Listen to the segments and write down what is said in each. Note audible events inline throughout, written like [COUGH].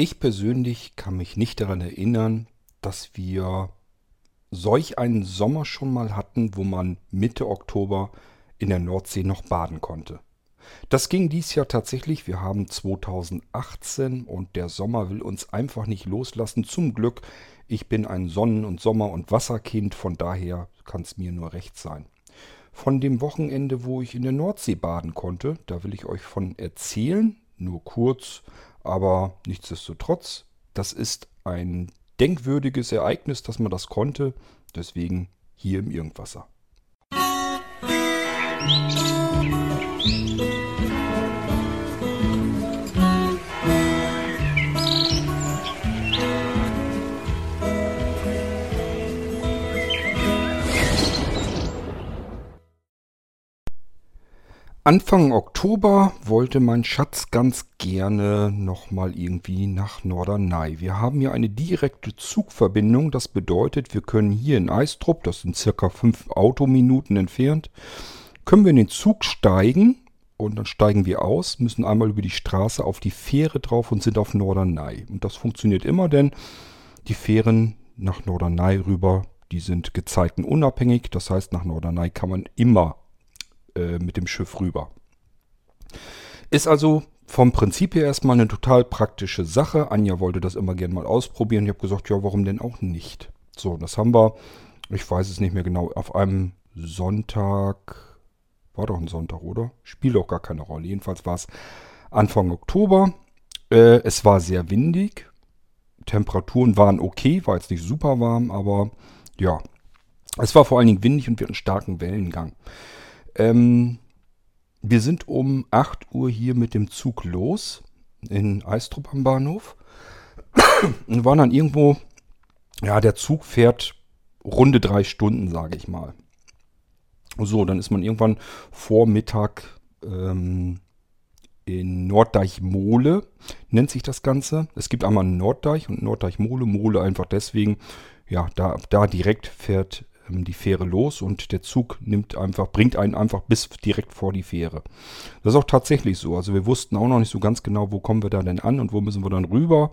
Ich persönlich kann mich nicht daran erinnern, dass wir solch einen Sommer schon mal hatten, wo man Mitte Oktober in der Nordsee noch baden konnte. Das ging dies Jahr tatsächlich. Wir haben 2018 und der Sommer will uns einfach nicht loslassen. Zum Glück, ich bin ein Sonnen- und Sommer- und Wasserkind, von daher kann es mir nur recht sein. Von dem Wochenende, wo ich in der Nordsee baden konnte, da will ich euch von erzählen, nur kurz. Aber nichtsdestotrotz, das ist ein denkwürdiges Ereignis, dass man das konnte. Deswegen hier im Irgendwasser. Musik Anfang Oktober wollte mein Schatz ganz gerne nochmal irgendwie nach Norderney. Wir haben hier eine direkte Zugverbindung. Das bedeutet, wir können hier in Eistrup, das sind circa fünf Autominuten entfernt, können wir in den Zug steigen und dann steigen wir aus, müssen einmal über die Straße auf die Fähre drauf und sind auf Norderney. Und das funktioniert immer, denn die Fähren nach Norderney rüber, die sind gezeitenunabhängig. Das heißt, nach Norderney kann man immer äh, mit dem Schiff rüber. Ist also vom Prinzip her erstmal eine total praktische Sache. Anja wollte das immer gerne mal ausprobieren. Ich habe gesagt, ja, warum denn auch nicht? So, das haben wir, ich weiß es nicht mehr genau, auf einem Sonntag, war doch ein Sonntag, oder? Spielt auch gar keine Rolle. Jedenfalls war es Anfang Oktober. Äh, es war sehr windig. Temperaturen waren okay, war jetzt nicht super warm, aber ja, es war vor allen Dingen windig und wir hatten starken Wellengang. Ähm, wir sind um 8 Uhr hier mit dem Zug los in Eistrup am Bahnhof [COUGHS] und waren dann irgendwo, ja, der Zug fährt runde drei Stunden, sage ich mal. So, dann ist man irgendwann vor Mittag ähm, in Norddeich-Mole, nennt sich das Ganze. Es gibt einmal Norddeich und Norddeich-Mole. Mole einfach deswegen, ja, da, da direkt fährt die Fähre los und der Zug nimmt einfach, bringt einen einfach bis direkt vor die Fähre. Das ist auch tatsächlich so. Also wir wussten auch noch nicht so ganz genau, wo kommen wir da denn an und wo müssen wir dann rüber.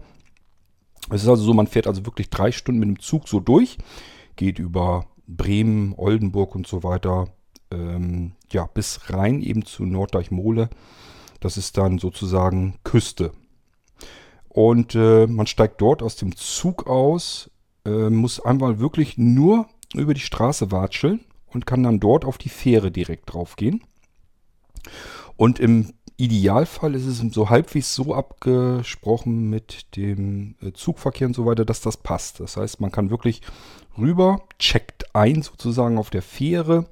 Es ist also so, man fährt also wirklich drei Stunden mit dem Zug so durch, geht über Bremen, Oldenburg und so weiter, ähm, ja, bis rein eben zu Norddeich-Mole. Das ist dann sozusagen Küste. Und äh, man steigt dort aus dem Zug aus, äh, muss einmal wirklich nur über die Straße watscheln und kann dann dort auf die Fähre direkt drauf gehen. Und im Idealfall ist es so halbwegs so abgesprochen mit dem äh, Zugverkehr und so weiter, dass das passt. Das heißt, man kann wirklich rüber, checkt ein sozusagen auf der Fähre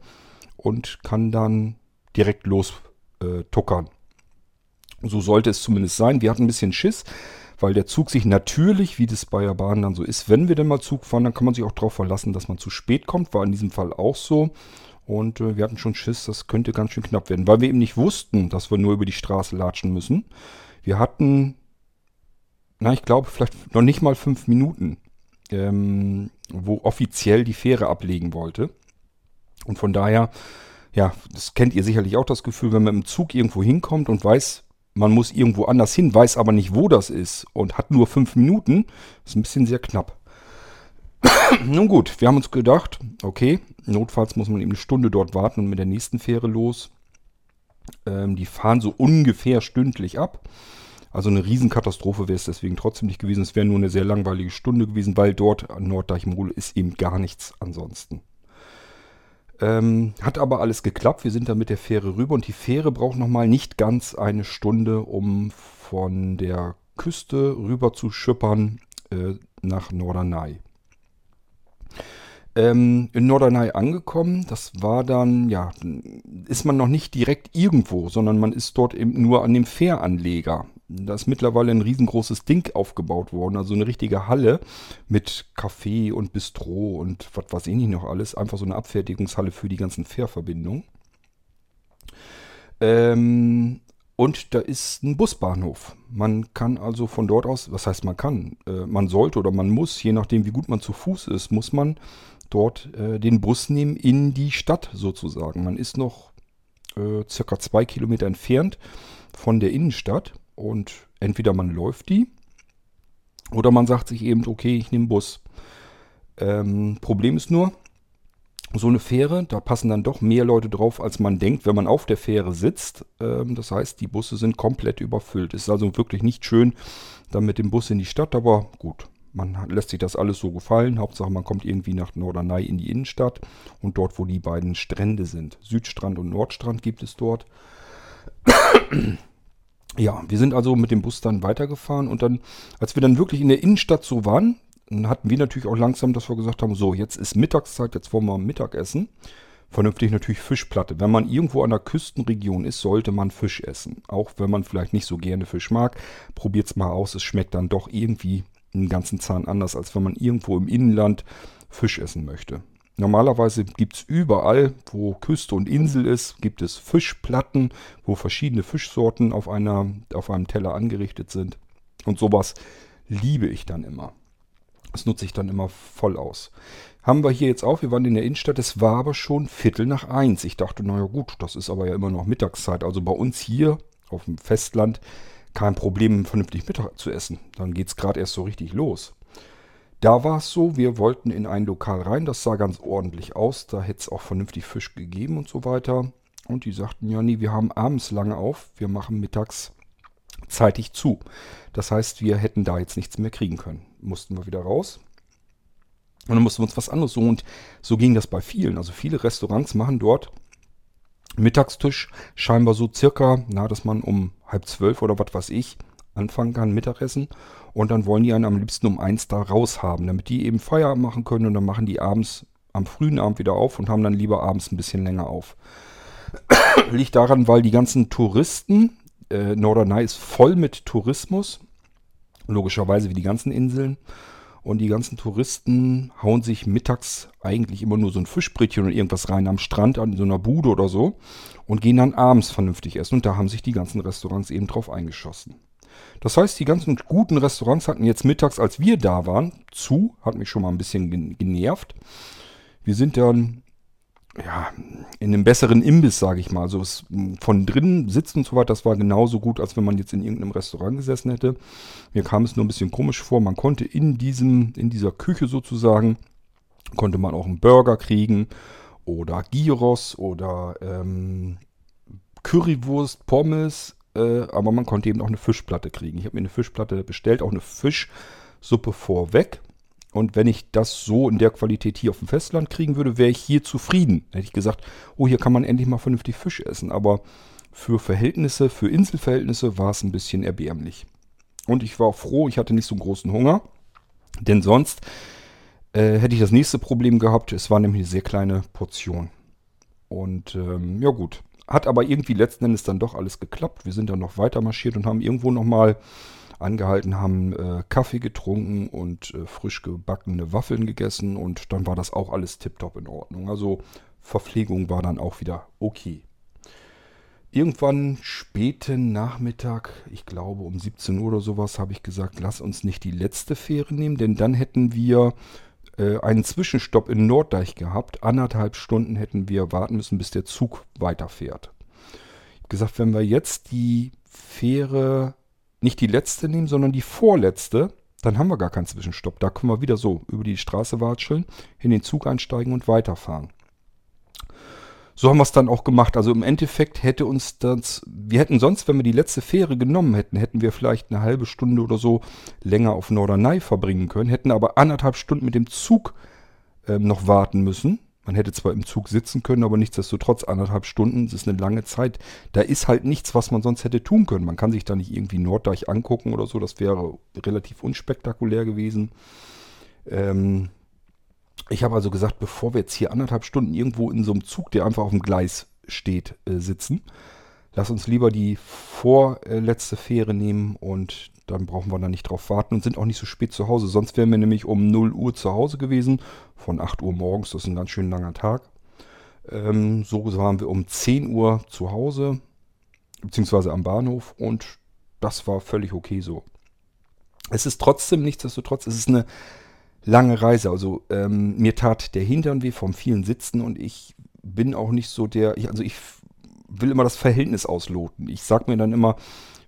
und kann dann direkt los äh, tuckern. So sollte es zumindest sein. Wir hatten ein bisschen Schiss, weil der Zug sich natürlich, wie das bei der Bahn dann so ist, wenn wir denn mal Zug fahren, dann kann man sich auch darauf verlassen, dass man zu spät kommt. War in diesem Fall auch so. Und äh, wir hatten schon Schiss, das könnte ganz schön knapp werden, weil wir eben nicht wussten, dass wir nur über die Straße latschen müssen. Wir hatten, na, ich glaube, vielleicht noch nicht mal fünf Minuten, ähm, wo offiziell die Fähre ablegen wollte. Und von daher, ja, das kennt ihr sicherlich auch das Gefühl, wenn man im Zug irgendwo hinkommt und weiß, man muss irgendwo anders hin, weiß aber nicht, wo das ist und hat nur fünf Minuten, ist ein bisschen sehr knapp. [COUGHS] Nun gut, wir haben uns gedacht, okay, notfalls muss man eben eine Stunde dort warten und mit der nächsten Fähre los. Ähm, die fahren so ungefähr stündlich ab. Also eine Riesenkatastrophe wäre es deswegen trotzdem nicht gewesen. Es wäre nur eine sehr langweilige Stunde gewesen, weil dort an Norddeichmole ist eben gar nichts ansonsten. Ähm, hat aber alles geklappt. Wir sind da mit der Fähre rüber und die Fähre braucht nochmal nicht ganz eine Stunde, um von der Küste rüber zu schippern äh, nach Norderney. Ähm, in Norderney angekommen, das war dann, ja, ist man noch nicht direkt irgendwo, sondern man ist dort eben nur an dem Fähranleger. Da ist mittlerweile ein riesengroßes Ding aufgebaut worden, also eine richtige Halle mit Café und Bistro und was weiß ich nicht noch alles. Einfach so eine Abfertigungshalle für die ganzen Fährverbindungen. Ähm, und da ist ein Busbahnhof. Man kann also von dort aus, was heißt man kann, äh, man sollte oder man muss, je nachdem wie gut man zu Fuß ist, muss man dort äh, den Bus nehmen in die Stadt sozusagen. Man ist noch äh, circa zwei Kilometer entfernt von der Innenstadt und entweder man läuft die Oder man sagt sich eben, okay, ich nehme Bus. Ähm, Problem ist nur, so eine Fähre, da passen dann doch mehr Leute drauf, als man denkt, wenn man auf der Fähre sitzt. Ähm, das heißt, die Busse sind komplett überfüllt. Es ist also wirklich nicht schön, dann mit dem Bus in die Stadt, aber gut. Man lässt sich das alles so gefallen. Hauptsache, man kommt irgendwie nach Norderney in die Innenstadt und dort, wo die beiden Strände sind. Südstrand und Nordstrand gibt es dort. Ja, wir sind also mit dem Bus dann weitergefahren und dann, als wir dann wirklich in der Innenstadt so waren, hatten wir natürlich auch langsam, dass wir gesagt haben, so, jetzt ist Mittagszeit, jetzt wollen wir Mittagessen. Vernünftig natürlich Fischplatte. Wenn man irgendwo an der Küstenregion ist, sollte man Fisch essen. Auch wenn man vielleicht nicht so gerne Fisch mag, probiert es mal aus. Es schmeckt dann doch irgendwie einen ganzen Zahn anders, als wenn man irgendwo im Innenland Fisch essen möchte. Normalerweise gibt es überall, wo Küste und Insel ist, gibt es Fischplatten, wo verschiedene Fischsorten auf, einer, auf einem Teller angerichtet sind. Und sowas liebe ich dann immer. Das nutze ich dann immer voll aus. Haben wir hier jetzt auch, wir waren in der Innenstadt, es war aber schon Viertel nach eins. Ich dachte, naja gut, das ist aber ja immer noch Mittagszeit. Also bei uns hier auf dem Festland kein Problem, vernünftig Mittag zu essen. Dann geht es gerade erst so richtig los. Da war es so, wir wollten in ein Lokal rein, das sah ganz ordentlich aus, da hätte es auch vernünftig Fisch gegeben und so weiter. Und die sagten, ja nee, wir haben abends lange auf, wir machen mittags zeitig zu. Das heißt, wir hätten da jetzt nichts mehr kriegen können. Mussten wir wieder raus. Und dann mussten wir uns was anderes suchen. Und so ging das bei vielen. Also viele Restaurants machen dort Mittagstisch scheinbar so circa, na, dass man um halb zwölf oder was weiß ich anfangen kann, Mittagessen. Und dann wollen die einen am liebsten um eins da raus haben, damit die eben Feierabend machen können. Und dann machen die abends, am frühen Abend wieder auf und haben dann lieber abends ein bisschen länger auf. [COUGHS] Liegt daran, weil die ganzen Touristen, äh, Norderney ist voll mit Tourismus, logischerweise wie die ganzen Inseln. Und die ganzen Touristen hauen sich mittags eigentlich immer nur so ein Fischbrötchen und irgendwas rein am Strand, an so einer Bude oder so. Und gehen dann abends vernünftig essen. Und da haben sich die ganzen Restaurants eben drauf eingeschossen. Das heißt, die ganzen guten Restaurants hatten jetzt mittags, als wir da waren, zu. Hat mich schon mal ein bisschen genervt. Wir sind dann ja, in einem besseren Imbiss, sage ich mal. Also es, von drinnen sitzen und so weiter, das war genauso gut, als wenn man jetzt in irgendeinem Restaurant gesessen hätte. Mir kam es nur ein bisschen komisch vor. Man konnte in diesem, in dieser Küche sozusagen, konnte man auch einen Burger kriegen oder Gyros oder ähm, Currywurst, Pommes, äh, aber man konnte eben auch eine Fischplatte kriegen. Ich habe mir eine Fischplatte bestellt, auch eine Fischsuppe vorweg. Und wenn ich das so in der Qualität hier auf dem Festland kriegen würde, wäre ich hier zufrieden. Hätte ich gesagt, oh, hier kann man endlich mal vernünftig Fisch essen. Aber für Verhältnisse, für Inselverhältnisse war es ein bisschen erbärmlich. Und ich war froh, ich hatte nicht so einen großen Hunger. Denn sonst äh, hätte ich das nächste Problem gehabt. Es war nämlich eine sehr kleine Portion. Und ähm, ja gut, hat aber irgendwie letzten Endes dann doch alles geklappt. Wir sind dann noch weiter marschiert und haben irgendwo nochmal angehalten, haben äh, Kaffee getrunken und äh, frisch gebackene Waffeln gegessen und dann war das auch alles tiptop in Ordnung. Also Verpflegung war dann auch wieder okay. Irgendwann späten Nachmittag, ich glaube um 17 Uhr oder sowas, habe ich gesagt, lass uns nicht die letzte Fähre nehmen, denn dann hätten wir äh, einen Zwischenstopp in Norddeich gehabt. Anderthalb Stunden hätten wir warten müssen, bis der Zug weiterfährt. Ich habe gesagt, wenn wir jetzt die Fähre nicht die letzte nehmen, sondern die vorletzte, dann haben wir gar keinen Zwischenstopp. Da können wir wieder so über die Straße watscheln, in den Zug einsteigen und weiterfahren. So haben wir es dann auch gemacht. Also im Endeffekt hätte uns das, wir hätten sonst, wenn wir die letzte Fähre genommen hätten, hätten wir vielleicht eine halbe Stunde oder so länger auf Norderney verbringen können, hätten aber anderthalb Stunden mit dem Zug äh, noch warten müssen. Man hätte zwar im Zug sitzen können, aber nichtsdestotrotz anderthalb Stunden, das ist eine lange Zeit. Da ist halt nichts, was man sonst hätte tun können. Man kann sich da nicht irgendwie Norddeich angucken oder so. Das wäre relativ unspektakulär gewesen. Ähm, ich habe also gesagt, bevor wir jetzt hier anderthalb Stunden irgendwo in so einem Zug, der einfach auf dem Gleis steht, äh, sitzen, lass uns lieber die vorletzte Fähre nehmen und dann brauchen wir da nicht drauf warten und sind auch nicht so spät zu Hause. Sonst wären wir nämlich um 0 Uhr zu Hause gewesen, von 8 Uhr morgens, das ist ein ganz schön langer Tag. Ähm, so waren wir um 10 Uhr zu Hause, beziehungsweise am Bahnhof und das war völlig okay so. Es ist trotzdem, nichtsdestotrotz, es ist eine lange Reise. Also ähm, mir tat der Hintern weh vom vielen Sitzen und ich bin auch nicht so der, ich, also ich will immer das Verhältnis ausloten. Ich sag mir dann immer,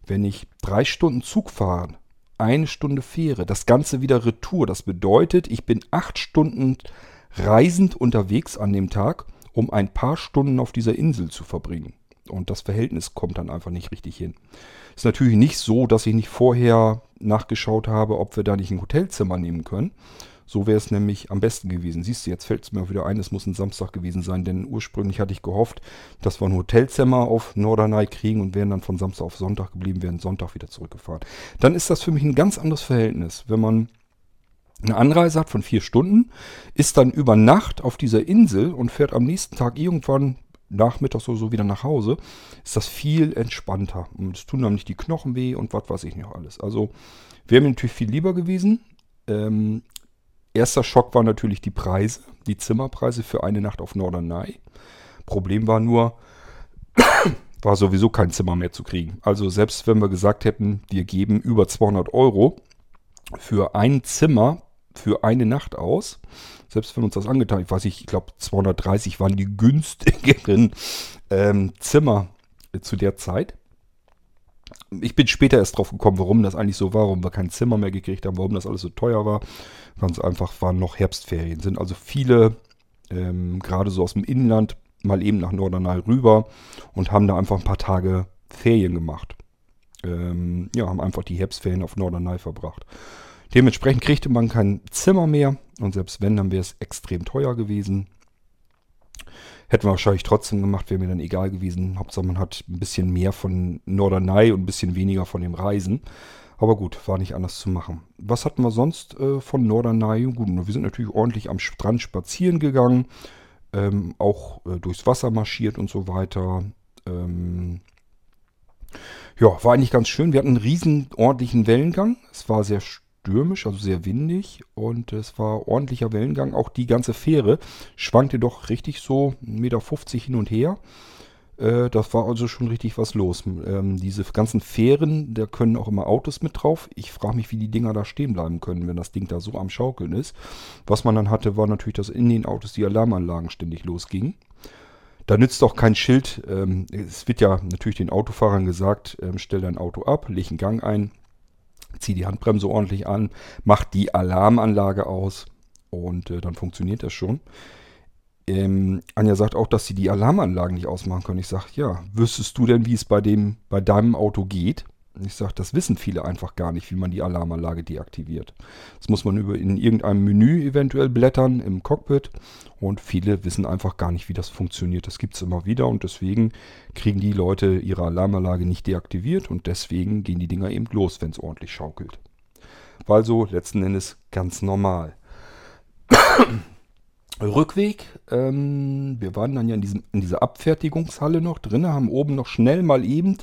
wenn ich drei Stunden Zug fahre eine Stunde Fähre. Das Ganze wieder Retour. Das bedeutet, ich bin acht Stunden reisend unterwegs an dem Tag, um ein paar Stunden auf dieser Insel zu verbringen. Und das Verhältnis kommt dann einfach nicht richtig hin. Ist natürlich nicht so, dass ich nicht vorher nachgeschaut habe, ob wir da nicht ein Hotelzimmer nehmen können. So wäre es nämlich am besten gewesen. Siehst du, jetzt fällt es mir wieder ein, es muss ein Samstag gewesen sein, denn ursprünglich hatte ich gehofft, dass wir ein Hotelzimmer auf Norderney kriegen und wären dann von Samstag auf Sonntag geblieben, wären Sonntag wieder zurückgefahren. Dann ist das für mich ein ganz anderes Verhältnis. Wenn man eine Anreise hat von vier Stunden, ist dann über Nacht auf dieser Insel und fährt am nächsten Tag irgendwann nachmittags oder so wieder nach Hause, ist das viel entspannter. Und es tun dann nicht die Knochen weh und was weiß ich noch alles. Also wäre mir natürlich viel lieber gewesen. Ähm, Erster Schock war natürlich die Preise, die Zimmerpreise für eine Nacht auf Norderney. Problem war nur, [COUGHS] war sowieso kein Zimmer mehr zu kriegen. Also selbst wenn wir gesagt hätten, wir geben über 200 Euro für ein Zimmer für eine Nacht aus, selbst wenn uns das angetan, ich weiß nicht, ich glaube 230 waren die günstigeren ähm, Zimmer zu der Zeit. Ich bin später erst drauf gekommen, warum das eigentlich so war, warum wir kein Zimmer mehr gekriegt haben, warum das alles so teuer war. Ganz einfach waren noch Herbstferien. Sind also viele, ähm, gerade so aus dem Inland, mal eben nach Norderney rüber und haben da einfach ein paar Tage Ferien gemacht. Ähm, ja, haben einfach die Herbstferien auf Norderney verbracht. Dementsprechend kriegte man kein Zimmer mehr und selbst wenn, dann wäre es extrem teuer gewesen. Hätten wir wahrscheinlich trotzdem gemacht, wäre mir dann egal gewesen. Hauptsache man hat ein bisschen mehr von Norderney und ein bisschen weniger von dem Reisen. Aber gut, war nicht anders zu machen. Was hatten wir sonst äh, von Norderney? Gut, wir sind natürlich ordentlich am Strand spazieren gegangen. Ähm, auch äh, durchs Wasser marschiert und so weiter. Ähm, ja, war eigentlich ganz schön. Wir hatten einen riesen ordentlichen Wellengang. Es war sehr stürmisch, also sehr windig und es war ordentlicher Wellengang. Auch die ganze Fähre schwankte doch richtig so 1,50 Meter hin und her. Äh, das war also schon richtig was los. Ähm, diese ganzen Fähren, da können auch immer Autos mit drauf. Ich frage mich, wie die Dinger da stehen bleiben können, wenn das Ding da so am Schaukeln ist. Was man dann hatte, war natürlich, dass in den Autos die Alarmanlagen ständig losgingen. Da nützt auch kein Schild. Ähm, es wird ja natürlich den Autofahrern gesagt, ähm, stell dein Auto ab, leg einen Gang ein, zieh die Handbremse ordentlich an, mach die Alarmanlage aus und äh, dann funktioniert das schon. Ähm, Anja sagt auch, dass sie die Alarmanlagen nicht ausmachen können. Ich sage, ja, wüsstest du denn, wie es bei, dem, bei deinem Auto geht? Ich sage, das wissen viele einfach gar nicht, wie man die Alarmanlage deaktiviert. Das muss man über in irgendeinem Menü eventuell blättern im Cockpit und viele wissen einfach gar nicht, wie das funktioniert. Das gibt es immer wieder und deswegen kriegen die Leute ihre Alarmanlage nicht deaktiviert und deswegen gehen die Dinger eben los, wenn es ordentlich schaukelt. War also letzten Endes ganz normal. [COUGHS] Rückweg, ähm, wir waren dann ja in, diesem, in dieser Abfertigungshalle noch drin, haben oben noch schnell mal eben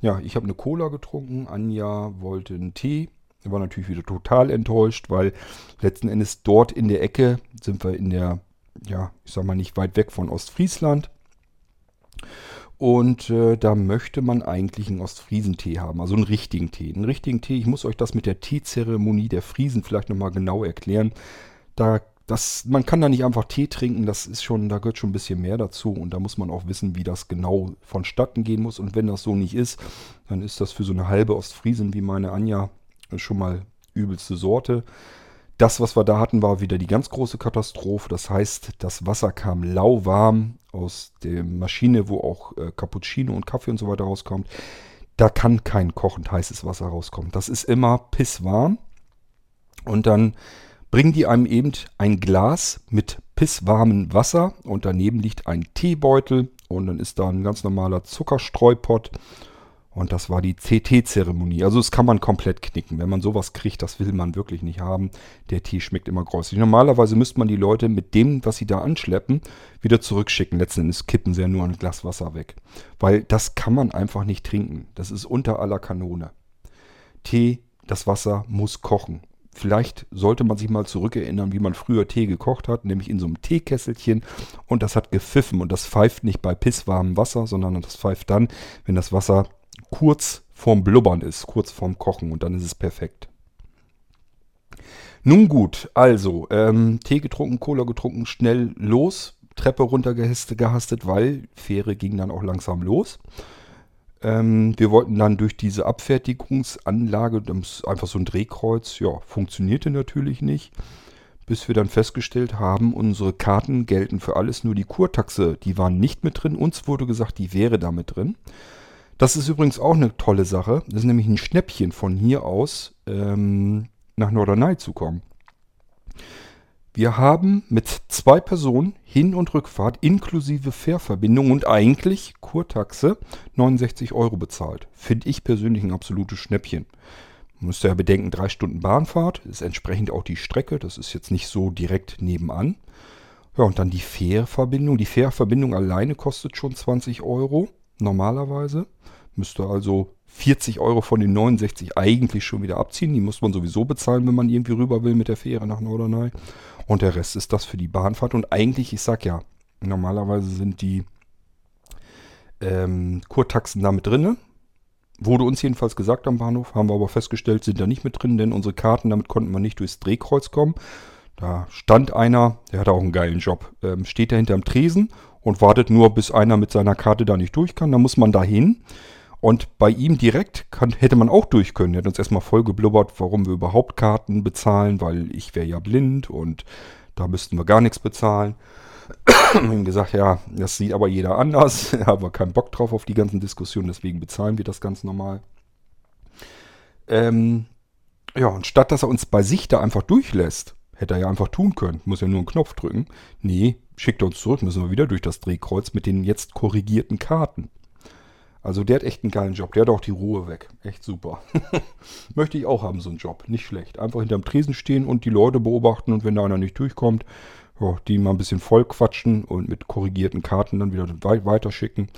ja, ich habe eine Cola getrunken. Anja wollte einen Tee. Er war natürlich wieder total enttäuscht, weil letzten Endes dort in der Ecke sind wir in der, ja, ich sag mal nicht weit weg von Ostfriesland. Und äh, da möchte man eigentlich einen Ostfriesentee haben, also einen richtigen Tee. Einen richtigen Tee, ich muss euch das mit der Teezeremonie der Friesen vielleicht nochmal genau erklären. Da das, man kann da nicht einfach Tee trinken, das ist schon, da gehört schon ein bisschen mehr dazu und da muss man auch wissen, wie das genau vonstatten gehen muss. Und wenn das so nicht ist, dann ist das für so eine halbe Ostfriesen wie meine Anja schon mal übelste Sorte. Das, was wir da hatten, war wieder die ganz große Katastrophe. Das heißt, das Wasser kam lauwarm aus der Maschine, wo auch äh, Cappuccino und Kaffee und so weiter rauskommt. Da kann kein kochend heißes Wasser rauskommen. Das ist immer pisswarm. Und dann bringen die einem eben ein Glas mit pisswarmem Wasser und daneben liegt ein Teebeutel und dann ist da ein ganz normaler Zuckerstreupott und das war die CT-Zeremonie. Also das kann man komplett knicken. Wenn man sowas kriegt, das will man wirklich nicht haben. Der Tee schmeckt immer gräuslich. Normalerweise müsste man die Leute mit dem, was sie da anschleppen, wieder zurückschicken. Letzten Endes kippen sie ja nur ein Glas Wasser weg. Weil das kann man einfach nicht trinken. Das ist unter aller Kanone. Tee, das Wasser muss kochen. Vielleicht sollte man sich mal zurückerinnern, wie man früher Tee gekocht hat, nämlich in so einem Teekesselchen und das hat gepfiffen und das pfeift nicht bei pisswarmem Wasser, sondern das pfeift dann, wenn das Wasser kurz vorm Blubbern ist, kurz vorm Kochen und dann ist es perfekt. Nun gut, also ähm, Tee getrunken, Cola getrunken, schnell los, Treppe runtergehastet, weil Fähre ging dann auch langsam los. Ähm, wir wollten dann durch diese Abfertigungsanlage, einfach so ein Drehkreuz, ja, funktionierte natürlich nicht. Bis wir dann festgestellt haben, unsere Karten gelten für alles, nur die Kurtaxe, die waren nicht mit drin. Uns wurde gesagt, die wäre da mit drin. Das ist übrigens auch eine tolle Sache. Das ist nämlich ein Schnäppchen von hier aus ähm, nach Norderney zu kommen. Wir haben mit zwei Personen Hin- und Rückfahrt inklusive Fährverbindung und eigentlich Kurtaxe 69 Euro bezahlt. Finde ich persönlich ein absolutes Schnäppchen. Man müsste ja bedenken, drei Stunden Bahnfahrt ist entsprechend auch die Strecke. Das ist jetzt nicht so direkt nebenan. Ja, und dann die Fährverbindung. Die Fährverbindung alleine kostet schon 20 Euro normalerweise. Müsste also 40 Euro von den 69 eigentlich schon wieder abziehen. Die muss man sowieso bezahlen, wenn man irgendwie rüber will mit der Fähre nach Norderney. Und der Rest ist das für die Bahnfahrt. Und eigentlich, ich sag ja, normalerweise sind die ähm, Kurtaxen da mit drin. Wurde uns jedenfalls gesagt am Bahnhof, haben wir aber festgestellt, sind da nicht mit drin, denn unsere Karten, damit konnten wir nicht durchs Drehkreuz kommen. Da stand einer, der hatte auch einen geilen Job, ähm, steht da hinterm Tresen und wartet nur, bis einer mit seiner Karte da nicht durch kann. Da muss man da hin. Und bei ihm direkt kann, hätte man auch durch können. Er hat uns erstmal voll geblubbert, warum wir überhaupt Karten bezahlen, weil ich wäre ja blind und da müssten wir gar nichts bezahlen. [CLEARS THROAT] haben ihm gesagt, ja, das sieht aber jeder anders. [LAUGHS] Da haben wir keinen Bock drauf auf die ganzen Diskussionen, deswegen bezahlen wir das ganz normal. Ähm, ja, und statt dass er uns bei sich da einfach durchlässt, hätte er ja einfach tun können. Muss ja nur einen Knopf drücken. Nee, schickt er uns zurück, müssen wir wieder durch das Drehkreuz mit den jetzt korrigierten Karten. Also der hat echt einen geilen Job. Der hat auch die Ruhe weg. Echt super. [LAUGHS] Möchte ich auch haben, so einen Job. Nicht schlecht. Einfach hinterm Tresen stehen und die Leute beobachten und wenn da einer nicht durchkommt, ja, die mal ein bisschen voll quatschen und mit korrigierten Karten dann wieder weiterschicken.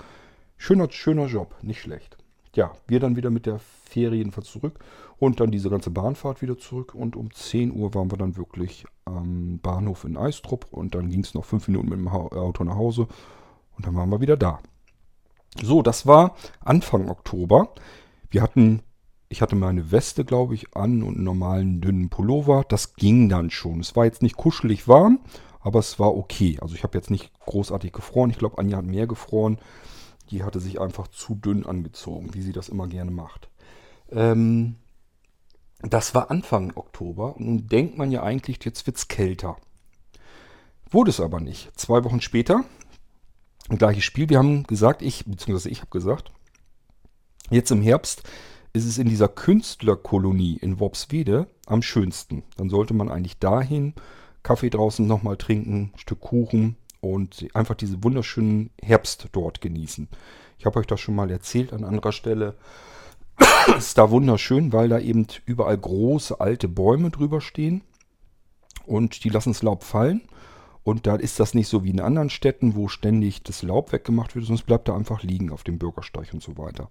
Schöner, schöner Job. Nicht schlecht. Ja, wir dann wieder mit der jedenfalls zurück und dann diese ganze Bahnfahrt wieder zurück und um 10 Uhr waren wir dann wirklich am Bahnhof in Eistrup und dann ging es noch fünf Minuten mit dem Auto nach Hause und dann waren wir wieder da. So, das war Anfang Oktober. Wir hatten, ich hatte meine Weste, glaube ich, an und einen normalen dünnen Pullover. Das ging dann schon. Es war jetzt nicht kuschelig warm, aber es war okay. Also ich habe jetzt nicht großartig gefroren. Ich glaube, Anja hat mehr gefroren. Die hatte sich einfach zu dünn angezogen, wie sie das immer gerne macht. Ähm, das war Anfang Oktober und nun denkt man ja eigentlich, jetzt wird es kälter. Wurde es aber nicht. Zwei Wochen später gleiches Spiel. Wir haben gesagt, ich, beziehungsweise ich habe gesagt, jetzt im Herbst ist es in dieser Künstlerkolonie in Worpswede am schönsten. Dann sollte man eigentlich dahin, Kaffee draußen nochmal trinken, Stück Kuchen und einfach diese wunderschönen Herbst dort genießen. Ich habe euch das schon mal erzählt an anderer Stelle. [COUGHS] ist da wunderschön, weil da eben überall große alte Bäume drüber stehen und die lassen das Laub fallen und da ist das nicht so wie in anderen Städten, wo ständig das Laub weggemacht wird, sonst bleibt da einfach liegen auf dem Bürgersteig und so weiter.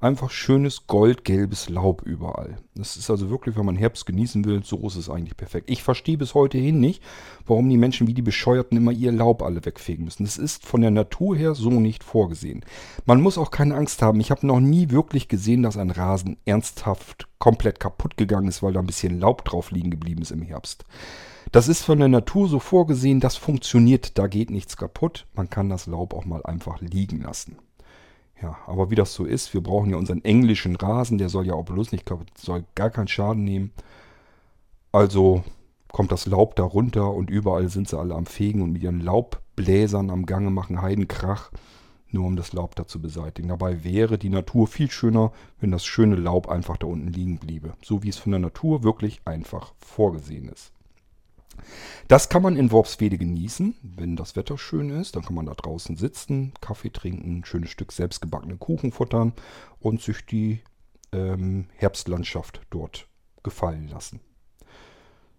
Einfach schönes goldgelbes Laub überall. Das ist also wirklich, wenn man Herbst genießen will, so ist es eigentlich perfekt. Ich verstehe bis heute hin nicht, warum die Menschen wie die Bescheuerten immer ihr Laub alle wegfegen müssen. Das ist von der Natur her so nicht vorgesehen. Man muss auch keine Angst haben. Ich habe noch nie wirklich gesehen, dass ein Rasen ernsthaft komplett kaputt gegangen ist, weil da ein bisschen Laub drauf liegen geblieben ist im Herbst. Das ist von der Natur so vorgesehen, das funktioniert, da geht nichts kaputt. Man kann das Laub auch mal einfach liegen lassen. Ja, aber wie das so ist, wir brauchen ja unseren englischen Rasen, der soll ja auch bloß nicht kaputt, soll gar keinen Schaden nehmen. Also kommt das Laub da runter und überall sind sie alle am Fegen und mit ihren Laubbläsern am Gange machen Heidenkrach, nur um das Laub da zu beseitigen. Dabei wäre die Natur viel schöner, wenn das schöne Laub einfach da unten liegen bliebe. So wie es von der Natur wirklich einfach vorgesehen ist. Das kann man in Worpswede genießen, wenn das Wetter schön ist. Dann kann man da draußen sitzen, Kaffee trinken, ein schönes Stück selbstgebackenen Kuchen futtern und sich die ähm, Herbstlandschaft dort gefallen lassen.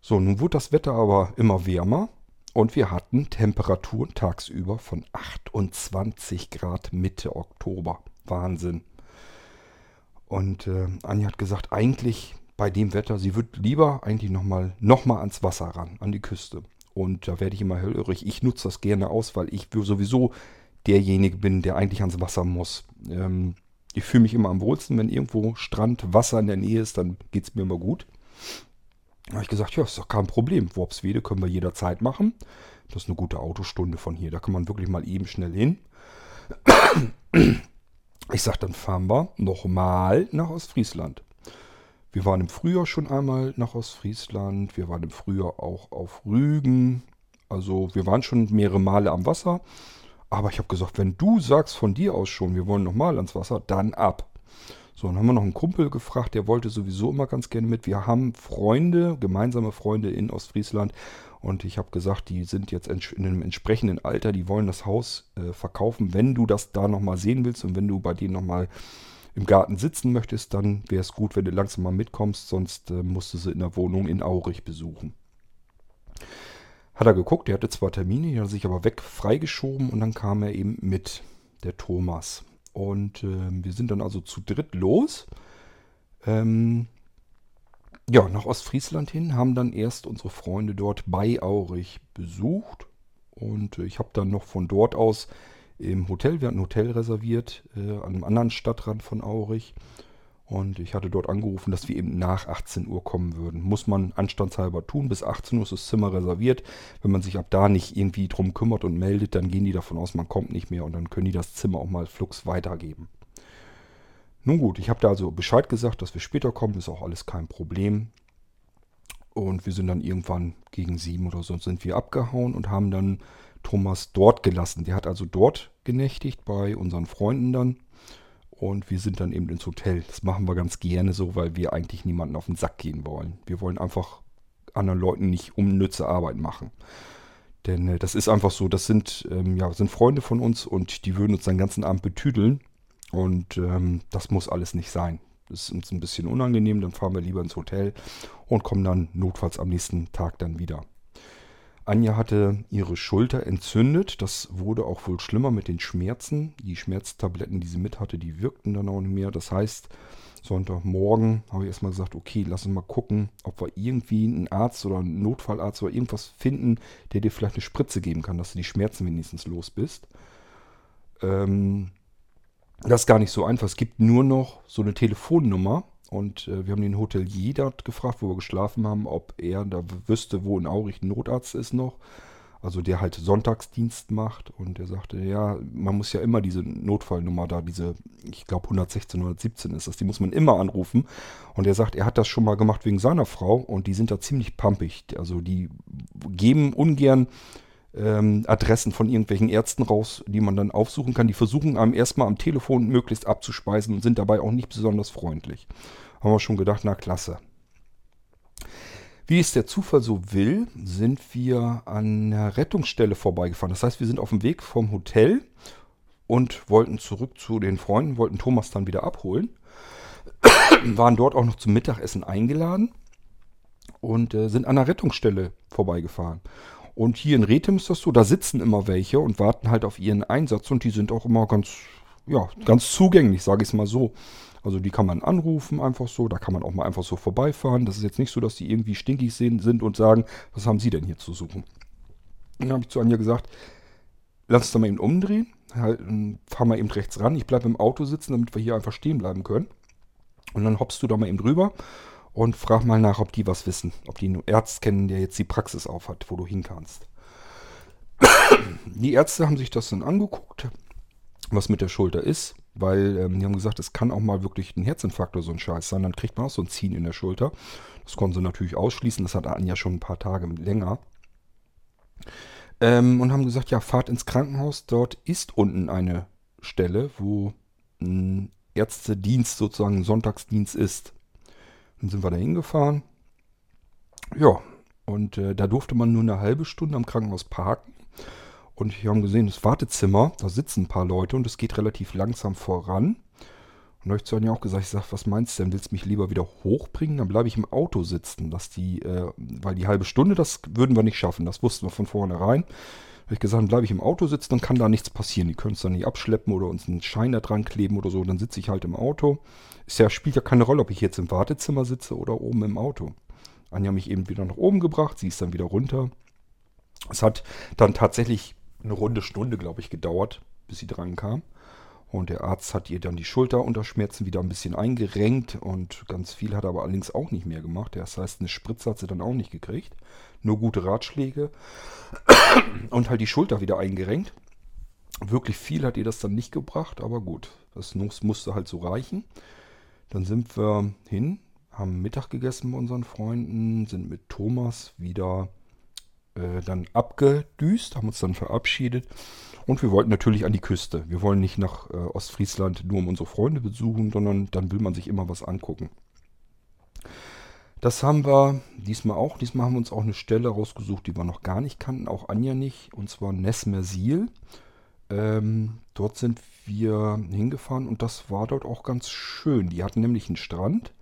So, nun wurde das Wetter aber immer wärmer und wir hatten Temperaturen tagsüber von 28 Grad Mitte Oktober. Wahnsinn. Und äh, Anja hat gesagt, eigentlich bei dem Wetter, sie wird lieber eigentlich nochmal noch mal ans Wasser ran, an die Küste. Und da werde ich immer hellhörig. Ich nutze das gerne aus, weil ich sowieso derjenige bin, der eigentlich ans Wasser muss. Ähm, ich fühle mich immer am wohlsten, wenn irgendwo Strand, Wasser in der Nähe ist, dann geht es mir immer gut. Da habe ich gesagt, ja, ist doch kein Problem. Worpswede können wir jederzeit machen. Das ist eine gute Autostunde von hier. Da kann man wirklich mal eben schnell hin. Ich sag, dann fahren wir nochmal nach Ostfriesland. Wir waren im Frühjahr schon einmal nach Ostfriesland. Wir waren im Frühjahr auch auf Rügen. Also wir waren schon mehrere Male am Wasser. Aber ich habe gesagt, wenn du sagst von dir aus schon, wir wollen nochmal ans Wasser, dann ab. So, dann haben wir noch einen Kumpel gefragt, der wollte sowieso immer ganz gerne mit. Wir haben Freunde, gemeinsame Freunde in Ostfriesland. Und ich habe gesagt, die sind jetzt in einem entsprechenden Alter, die wollen das Haus äh, verkaufen. Wenn du das da nochmal sehen willst und wenn du bei denen nochmal im Garten sitzen möchtest, dann wäre es gut, wenn du langsam mal mitkommst, sonst äh, musst du sie in der Wohnung in Aurich besuchen. Hat er geguckt, der hatte zwar Termine, die hat sich aber weg freigeschoben und dann kam er eben mit, der Thomas. Und äh, wir sind dann also zu dritt los. Ähm, ja, nach Ostfriesland hin, haben dann erst unsere Freunde dort bei Aurich besucht. Und äh, ich habe dann noch von dort aus im Hotel, wir hatten ein Hotel reserviert, äh, an einem anderen Stadtrand von Aurich. Und ich hatte dort angerufen, dass wir eben nach 18 Uhr kommen würden. Muss man anstandshalber tun. Bis 18 Uhr ist das Zimmer reserviert. Wenn man sich ab da nicht irgendwie drum kümmert und meldet, dann gehen die davon aus, man kommt nicht mehr und dann können die das Zimmer auch mal flugs weitergeben. Nun gut, ich habe da also Bescheid gesagt, dass wir später kommen, ist auch alles kein Problem. Und wir sind dann irgendwann gegen sieben oder so sind wir abgehauen und haben dann Thomas dort gelassen. Der hat also dort genächtigt bei unseren Freunden dann. Und wir sind dann eben ins Hotel. Das machen wir ganz gerne so, weil wir eigentlich niemanden auf den Sack gehen wollen. Wir wollen einfach anderen Leuten nicht unnütze Arbeit machen. Denn äh, das ist einfach so, das sind, ähm, ja, sind Freunde von uns und die würden uns den ganzen Abend betüdeln. Und ähm, das muss alles nicht sein. Das ist uns ein bisschen unangenehm, dann fahren wir lieber ins Hotel und kommen dann notfalls am nächsten Tag dann wieder. Anja hatte ihre Schulter entzündet. Das wurde auch wohl schlimmer mit den Schmerzen. Die Schmerztabletten, die sie mit hatte, die wirkten dann auch nicht mehr. Das heißt, Sonntagmorgen habe ich erstmal gesagt, okay, lass uns mal gucken, ob wir irgendwie einen Arzt oder einen Notfallarzt oder irgendwas finden, der dir vielleicht eine Spritze geben kann, dass du die Schmerzen wenigstens los bist. Ähm, das ist gar nicht so einfach. Es gibt nur noch so eine Telefonnummer. Und äh, wir haben den Hotelier dort gefragt, wo wir geschlafen haben, ob er da wüsste, wo in Aurich ein Notarzt ist noch. Also der halt Sonntagsdienst macht. Und er sagte, ja, man muss ja immer diese Notfallnummer da, diese, ich glaube 116, 117 ist das, die muss man immer anrufen. Und er sagt, er hat das schon mal gemacht wegen seiner Frau und die sind da ziemlich pampig. Also die geben ungern ähm, Adressen von irgendwelchen Ärzten raus, die man dann aufsuchen kann. Die versuchen einem erstmal am Telefon möglichst abzuspeisen und sind dabei auch nicht besonders freundlich. Haben wir schon gedacht, na klasse. Wie es der Zufall so will, sind wir an der Rettungsstelle vorbeigefahren. Das heißt, wir sind auf dem Weg vom Hotel und wollten zurück zu den Freunden, wollten Thomas dann wieder abholen. [COUGHS] Waren dort auch noch zum Mittagessen eingeladen und äh, sind an der Rettungsstelle vorbeigefahren. Und hier in Rethem ist das so, da sitzen immer welche und warten halt auf ihren Einsatz und die sind auch immer ganz, ja, ganz zugänglich, sage ich es mal so. Also die kann man anrufen einfach so, da kann man auch mal einfach so vorbeifahren. Das ist jetzt nicht so, dass die irgendwie stinkig sind und sagen, was haben sie denn hier zu suchen? Dann habe ich zu Anja gesagt, lass uns da mal eben umdrehen, halt, fahr mal eben rechts ran, ich bleibe im Auto sitzen, damit wir hier einfach stehen bleiben können. Und dann hoppst du da mal eben drüber und frag mal nach, ob die was wissen. Ob die einen Arzt kennen, der jetzt die Praxis aufhat, wo du hin kannst. Die Ärzte haben sich das dann angeguckt, was mit der Schulter ist, weil ähm, die haben gesagt, es kann auch mal wirklich ein Herzinfarkt oder so ein Scheiß sein. Dann kriegt man auch so ein Ziehen in der Schulter. Das konnten sie natürlich ausschließen. Das hat Anja schon ein paar Tage länger. Ähm, und haben gesagt, ja, fahrt ins Krankenhaus. Dort ist unten eine Stelle, wo ein Ärztedienst sozusagen ein Sonntagsdienst ist. Dann sind wir da hingefahren. Ja, und äh, da durfte man nur eine halbe Stunde am Krankenhaus parken. Und wir haben gesehen, das Wartezimmer, da sitzen ein paar Leute und es geht relativ langsam voran. Und da habe ich zu Anja auch gesagt, ich sage, was meinst du denn? Willst du mich lieber wieder hochbringen? Dann bleibe ich im Auto sitzen. Dass die, äh, weil die halbe Stunde, das würden wir nicht schaffen. Das wussten wir von vornherein. Habe ich gesagt, dann bleibe ich im Auto sitzen, dann kann da nichts passieren. Die können es dann nicht abschleppen oder uns einen Schein da dran kleben oder so. Dann sitze ich halt im Auto. Es ja, spielt ja keine Rolle, ob ich jetzt im Wartezimmer sitze oder oben im Auto. Anja mich eben wieder nach oben gebracht, sie ist dann wieder runter. Es hat dann tatsächlich eine runde Stunde, glaube ich, gedauert, bis sie dran kam. Und der Arzt hat ihr dann die Schulter unter Schmerzen wieder ein bisschen eingerenkt und ganz viel hat er aber allerdings auch nicht mehr gemacht. Das heißt, eine Spritze hat sie dann auch nicht gekriegt. Nur gute Ratschläge [COUGHS] und halt die Schulter wieder eingerenkt. Wirklich viel hat ihr das dann nicht gebracht, aber gut, das musste halt so reichen. Dann sind wir hin, haben Mittag gegessen mit unseren Freunden, sind mit Thomas wieder äh, dann abgedüst, haben uns dann verabschiedet und wir wollten natürlich an die Küste. Wir wollen nicht nach äh, Ostfriesland nur um unsere Freunde besuchen, sondern dann will man sich immer was angucken. Das haben wir diesmal auch. Diesmal haben wir uns auch eine Stelle rausgesucht, die wir noch gar nicht kannten, auch Anja nicht, und zwar Nesmersil. Ähm, dort sind wir hingefahren und das war dort auch ganz schön. Die hatten nämlich einen Strand.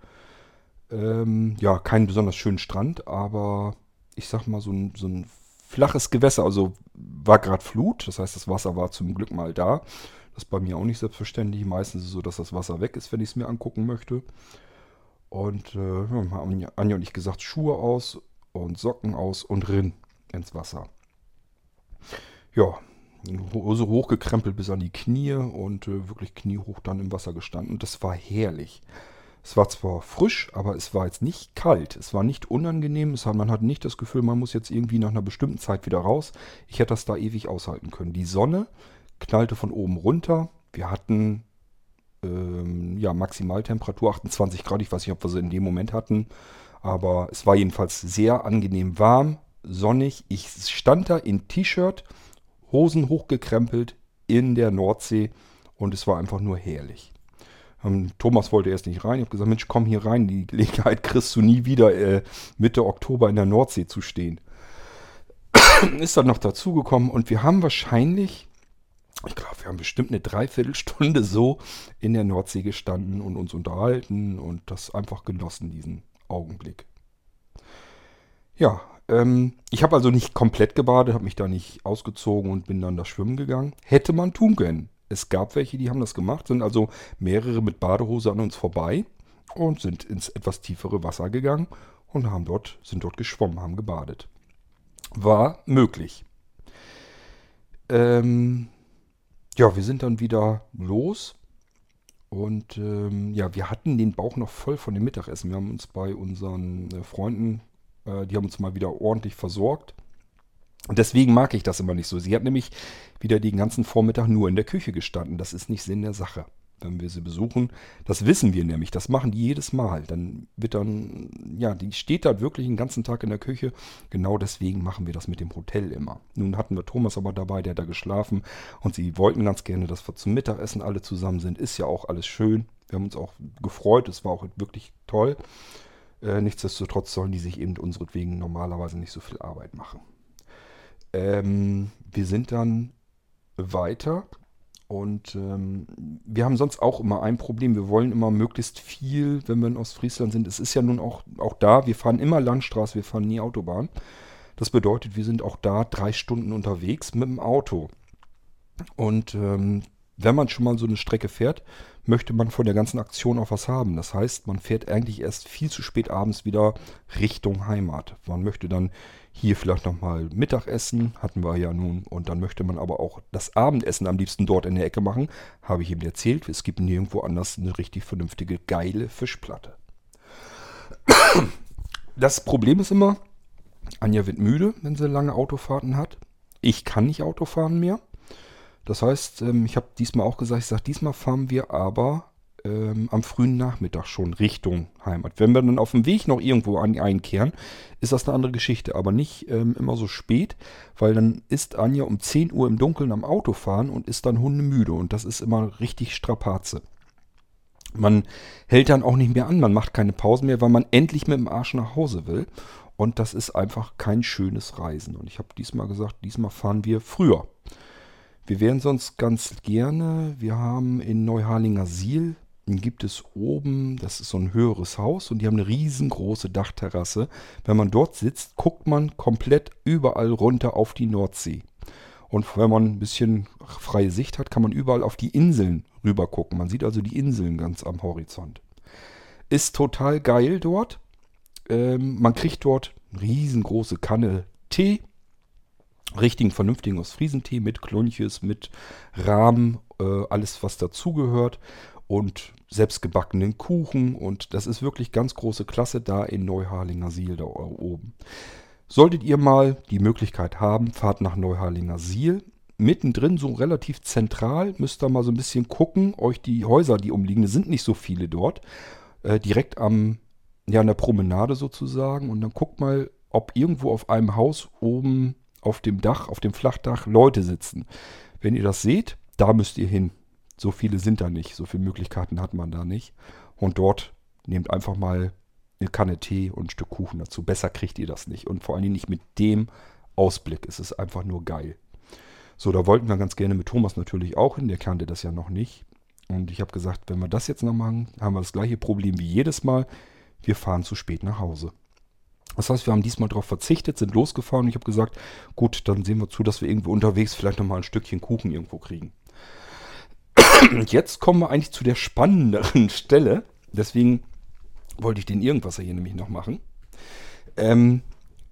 Ähm, ja, keinen besonders schönen Strand, aber ich sag mal so ein, so ein flaches Gewässer. Also war gerade Flut, das heißt, das Wasser war zum Glück mal da. Das ist bei mir auch nicht selbstverständlich. Meistens ist es so, dass das Wasser weg ist, wenn ich es mir angucken möchte. Und äh, haben Anja und ich gesagt, Schuhe aus und Socken aus und Rinn ins Wasser. Ja, Hose hochgekrempelt bis an die Knie und äh, wirklich kniehoch dann im Wasser gestanden. Und das war herrlich. Es war zwar frisch, aber es war jetzt nicht kalt. Es war nicht unangenehm. Hat, man hat nicht das Gefühl, man muss jetzt irgendwie nach einer bestimmten Zeit wieder raus. Ich hätte das da ewig aushalten können. Die Sonne knallte von oben runter. Wir hatten ähm, ja, Maximaltemperatur 28 Grad. Ich weiß nicht, ob wir sie in dem Moment hatten. Aber es war jedenfalls sehr angenehm warm, sonnig. Ich stand da in T-Shirt, Hosen hochgekrempelt in der Nordsee und es war einfach nur herrlich. Ähm, Thomas wollte erst nicht rein. Ich habe gesagt, Mensch, komm hier rein. Die Gelegenheit kriegst du nie wieder äh, Mitte Oktober in der Nordsee zu stehen. [COUGHS] Ist dann noch dazugekommen und wir haben wahrscheinlich ich glaube, wir haben bestimmt eine Dreiviertelstunde so in der Nordsee gestanden und uns unterhalten und das einfach genossen, diesen Augenblick. Ja, ähm, ich habe also nicht komplett gebadet, habe mich da nicht ausgezogen und bin dann da schwimmen gegangen. Hätte man tun können. Es gab welche, die haben das gemacht, sind also mehrere mit Badehose an uns vorbei und sind ins etwas tiefere Wasser gegangen und haben dort, sind dort geschwommen, haben gebadet. War möglich. Ähm, ja, wir sind dann wieder los. Und ähm, ja, wir hatten den Bauch noch voll von dem Mittagessen. Wir haben uns bei unseren äh, Freunden, äh, die haben uns mal wieder ordentlich versorgt. Und deswegen mag ich das immer nicht so. Sie hat nämlich wieder den ganzen Vormittag nur in der Küche gestanden. Das ist nicht Sinn der Sache wenn wir sie besuchen. Das wissen wir nämlich, das machen die jedes Mal. Dann wird dann, ja, die steht da wirklich den ganzen Tag in der Küche. Genau deswegen machen wir das mit dem Hotel immer. Nun hatten wir Thomas aber dabei, der hat da geschlafen und sie wollten ganz gerne, dass wir zum Mittagessen alle zusammen sind. Ist ja auch alles schön. Wir haben uns auch gefreut, es war auch wirklich toll. Äh, nichtsdestotrotz sollen die sich eben unseretwegen normalerweise nicht so viel Arbeit machen. Ähm, wir sind dann weiter und ähm, wir haben sonst auch immer ein Problem. Wir wollen immer möglichst viel, wenn wir in Ostfriesland sind. Es ist ja nun auch, auch da, wir fahren immer Landstraße, wir fahren nie Autobahn. Das bedeutet, wir sind auch da drei Stunden unterwegs mit dem Auto. Und ähm, wenn man schon mal so eine Strecke fährt, möchte man von der ganzen Aktion auch was haben. Das heißt, man fährt eigentlich erst viel zu spät abends wieder Richtung Heimat. Man möchte dann hier vielleicht nochmal Mittagessen, hatten wir ja nun, und dann möchte man aber auch das Abendessen am liebsten dort in der Ecke machen. Habe ich eben erzählt, es gibt nirgendwo anders eine richtig vernünftige, geile Fischplatte. Das Problem ist immer, Anja wird müde, wenn sie lange Autofahrten hat. Ich kann nicht Autofahren mehr. Das heißt, ähm, ich habe diesmal auch gesagt, ich sage, diesmal fahren wir aber ähm, am frühen Nachmittag schon Richtung Heimat. Wenn wir dann auf dem Weg noch irgendwo an, einkehren, ist das eine andere Geschichte. Aber nicht ähm, immer so spät, weil dann ist Anja um 10 Uhr im Dunkeln am Auto fahren und ist dann hundemüde. Und das ist immer richtig Strapaze. Man hält dann auch nicht mehr an, man macht keine Pause mehr, weil man endlich mit dem Arsch nach Hause will. Und das ist einfach kein schönes Reisen. Und ich habe diesmal gesagt, diesmal fahren wir früher. Wir wären sonst ganz gerne, wir haben in Neuharlinger Siel, gibt es oben, das ist so ein höheres Haus und die haben eine riesengroße Dachterrasse. Wenn man dort sitzt, guckt man komplett überall runter auf die Nordsee. Und wenn man ein bisschen freie Sicht hat, kann man überall auf die Inseln rüber gucken. Man sieht also die Inseln ganz am Horizont. Ist total geil dort. Ähm, man kriegt dort eine riesengroße Kanne Tee richtigen, vernünftigen Ostfriesentee mit Klunches, mit Rahmen, äh, alles was dazugehört und selbstgebackenen Kuchen und das ist wirklich ganz große Klasse da in Neuharlinger Siel da oben. Solltet ihr mal die Möglichkeit haben, fahrt nach Neuharlinger Siel. mittendrin, so relativ zentral. Müsst ihr mal so ein bisschen gucken. Euch die Häuser, die umliegen, sind nicht so viele dort. Äh, direkt am, ja, an der Promenade sozusagen. Und dann guckt mal, ob irgendwo auf einem Haus oben auf dem Dach, auf dem Flachdach Leute sitzen. Wenn ihr das seht, da müsst ihr hin. So viele sind da nicht. So viele Möglichkeiten hat man da nicht. Und dort nehmt einfach mal eine Kanne Tee und ein Stück Kuchen dazu. Besser kriegt ihr das nicht. Und vor allen Dingen nicht mit dem Ausblick. Es ist einfach nur geil. So, da wollten wir ganz gerne mit Thomas natürlich auch hin. Der kannte das ja noch nicht. Und ich habe gesagt, wenn wir das jetzt noch machen, haben wir das gleiche Problem wie jedes Mal. Wir fahren zu spät nach Hause. Das heißt, wir haben diesmal darauf verzichtet, sind losgefahren und ich habe gesagt, gut, dann sehen wir zu, dass wir irgendwo unterwegs vielleicht nochmal ein Stückchen Kuchen irgendwo kriegen. Und jetzt kommen wir eigentlich zu der spannenderen [LAUGHS] Stelle. Deswegen wollte ich den Irgendwasser hier nämlich noch machen. Ähm,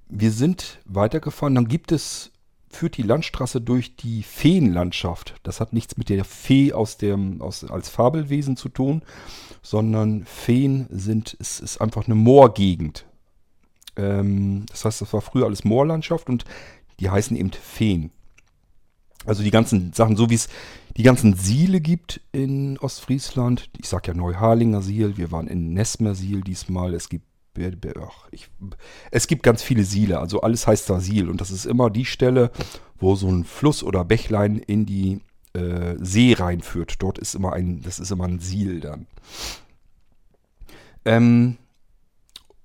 wir sind weitergefahren. Dann gibt es, führt die Landstraße durch die Feenlandschaft. Das hat nichts mit der Fee aus dem, aus, als Fabelwesen zu tun, sondern Feen sind, es ist einfach eine Moorgegend. Ähm, das heißt, das war früher alles Moorlandschaft und die heißen eben Feen. Also die ganzen Sachen, so wie es die ganzen Siele gibt in Ostfriesland. Ich sag ja Neuharlinger Siel, wir waren in Nesmer-Siel diesmal. Es gibt, ach, ich, es gibt ganz viele Siele, also alles heißt da Siel. Und das ist immer die Stelle, wo so ein Fluss oder Bächlein in die äh, See reinführt. Dort ist immer ein, das ist immer ein Siel dann. Ähm,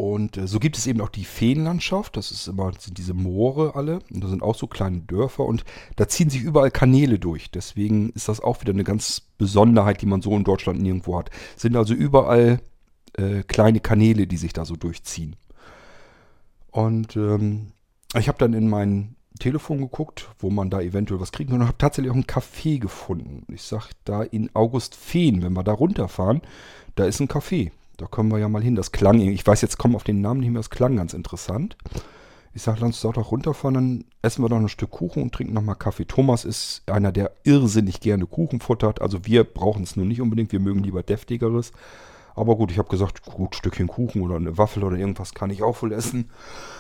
und äh, so gibt es eben auch die Feenlandschaft. Das ist immer, sind diese Moore alle. Und da sind auch so kleine Dörfer und da ziehen sich überall Kanäle durch. Deswegen ist das auch wieder eine ganz Besonderheit, die man so in Deutschland nirgendwo hat. Es sind also überall äh, kleine Kanäle, die sich da so durchziehen. Und ähm, ich habe dann in mein Telefon geguckt, wo man da eventuell was kriegen kann und habe tatsächlich auch ein Café gefunden. Ich sage da in August Feen, wenn wir da runterfahren, da ist ein Café. Da kommen wir ja mal hin. Das klang, ich weiß jetzt, kommen auf den Namen nicht mehr, das klang ganz interessant. Ich sage, lass uns doch runterfahren, dann essen wir doch ein Stück Kuchen und trinken nochmal Kaffee. Thomas ist einer, der irrsinnig gerne Kuchen futtert. Also wir brauchen es nur nicht unbedingt, wir mögen lieber deftigeres. Aber gut, ich habe gesagt, gut, Stückchen Kuchen oder eine Waffel oder irgendwas kann ich auch wohl essen.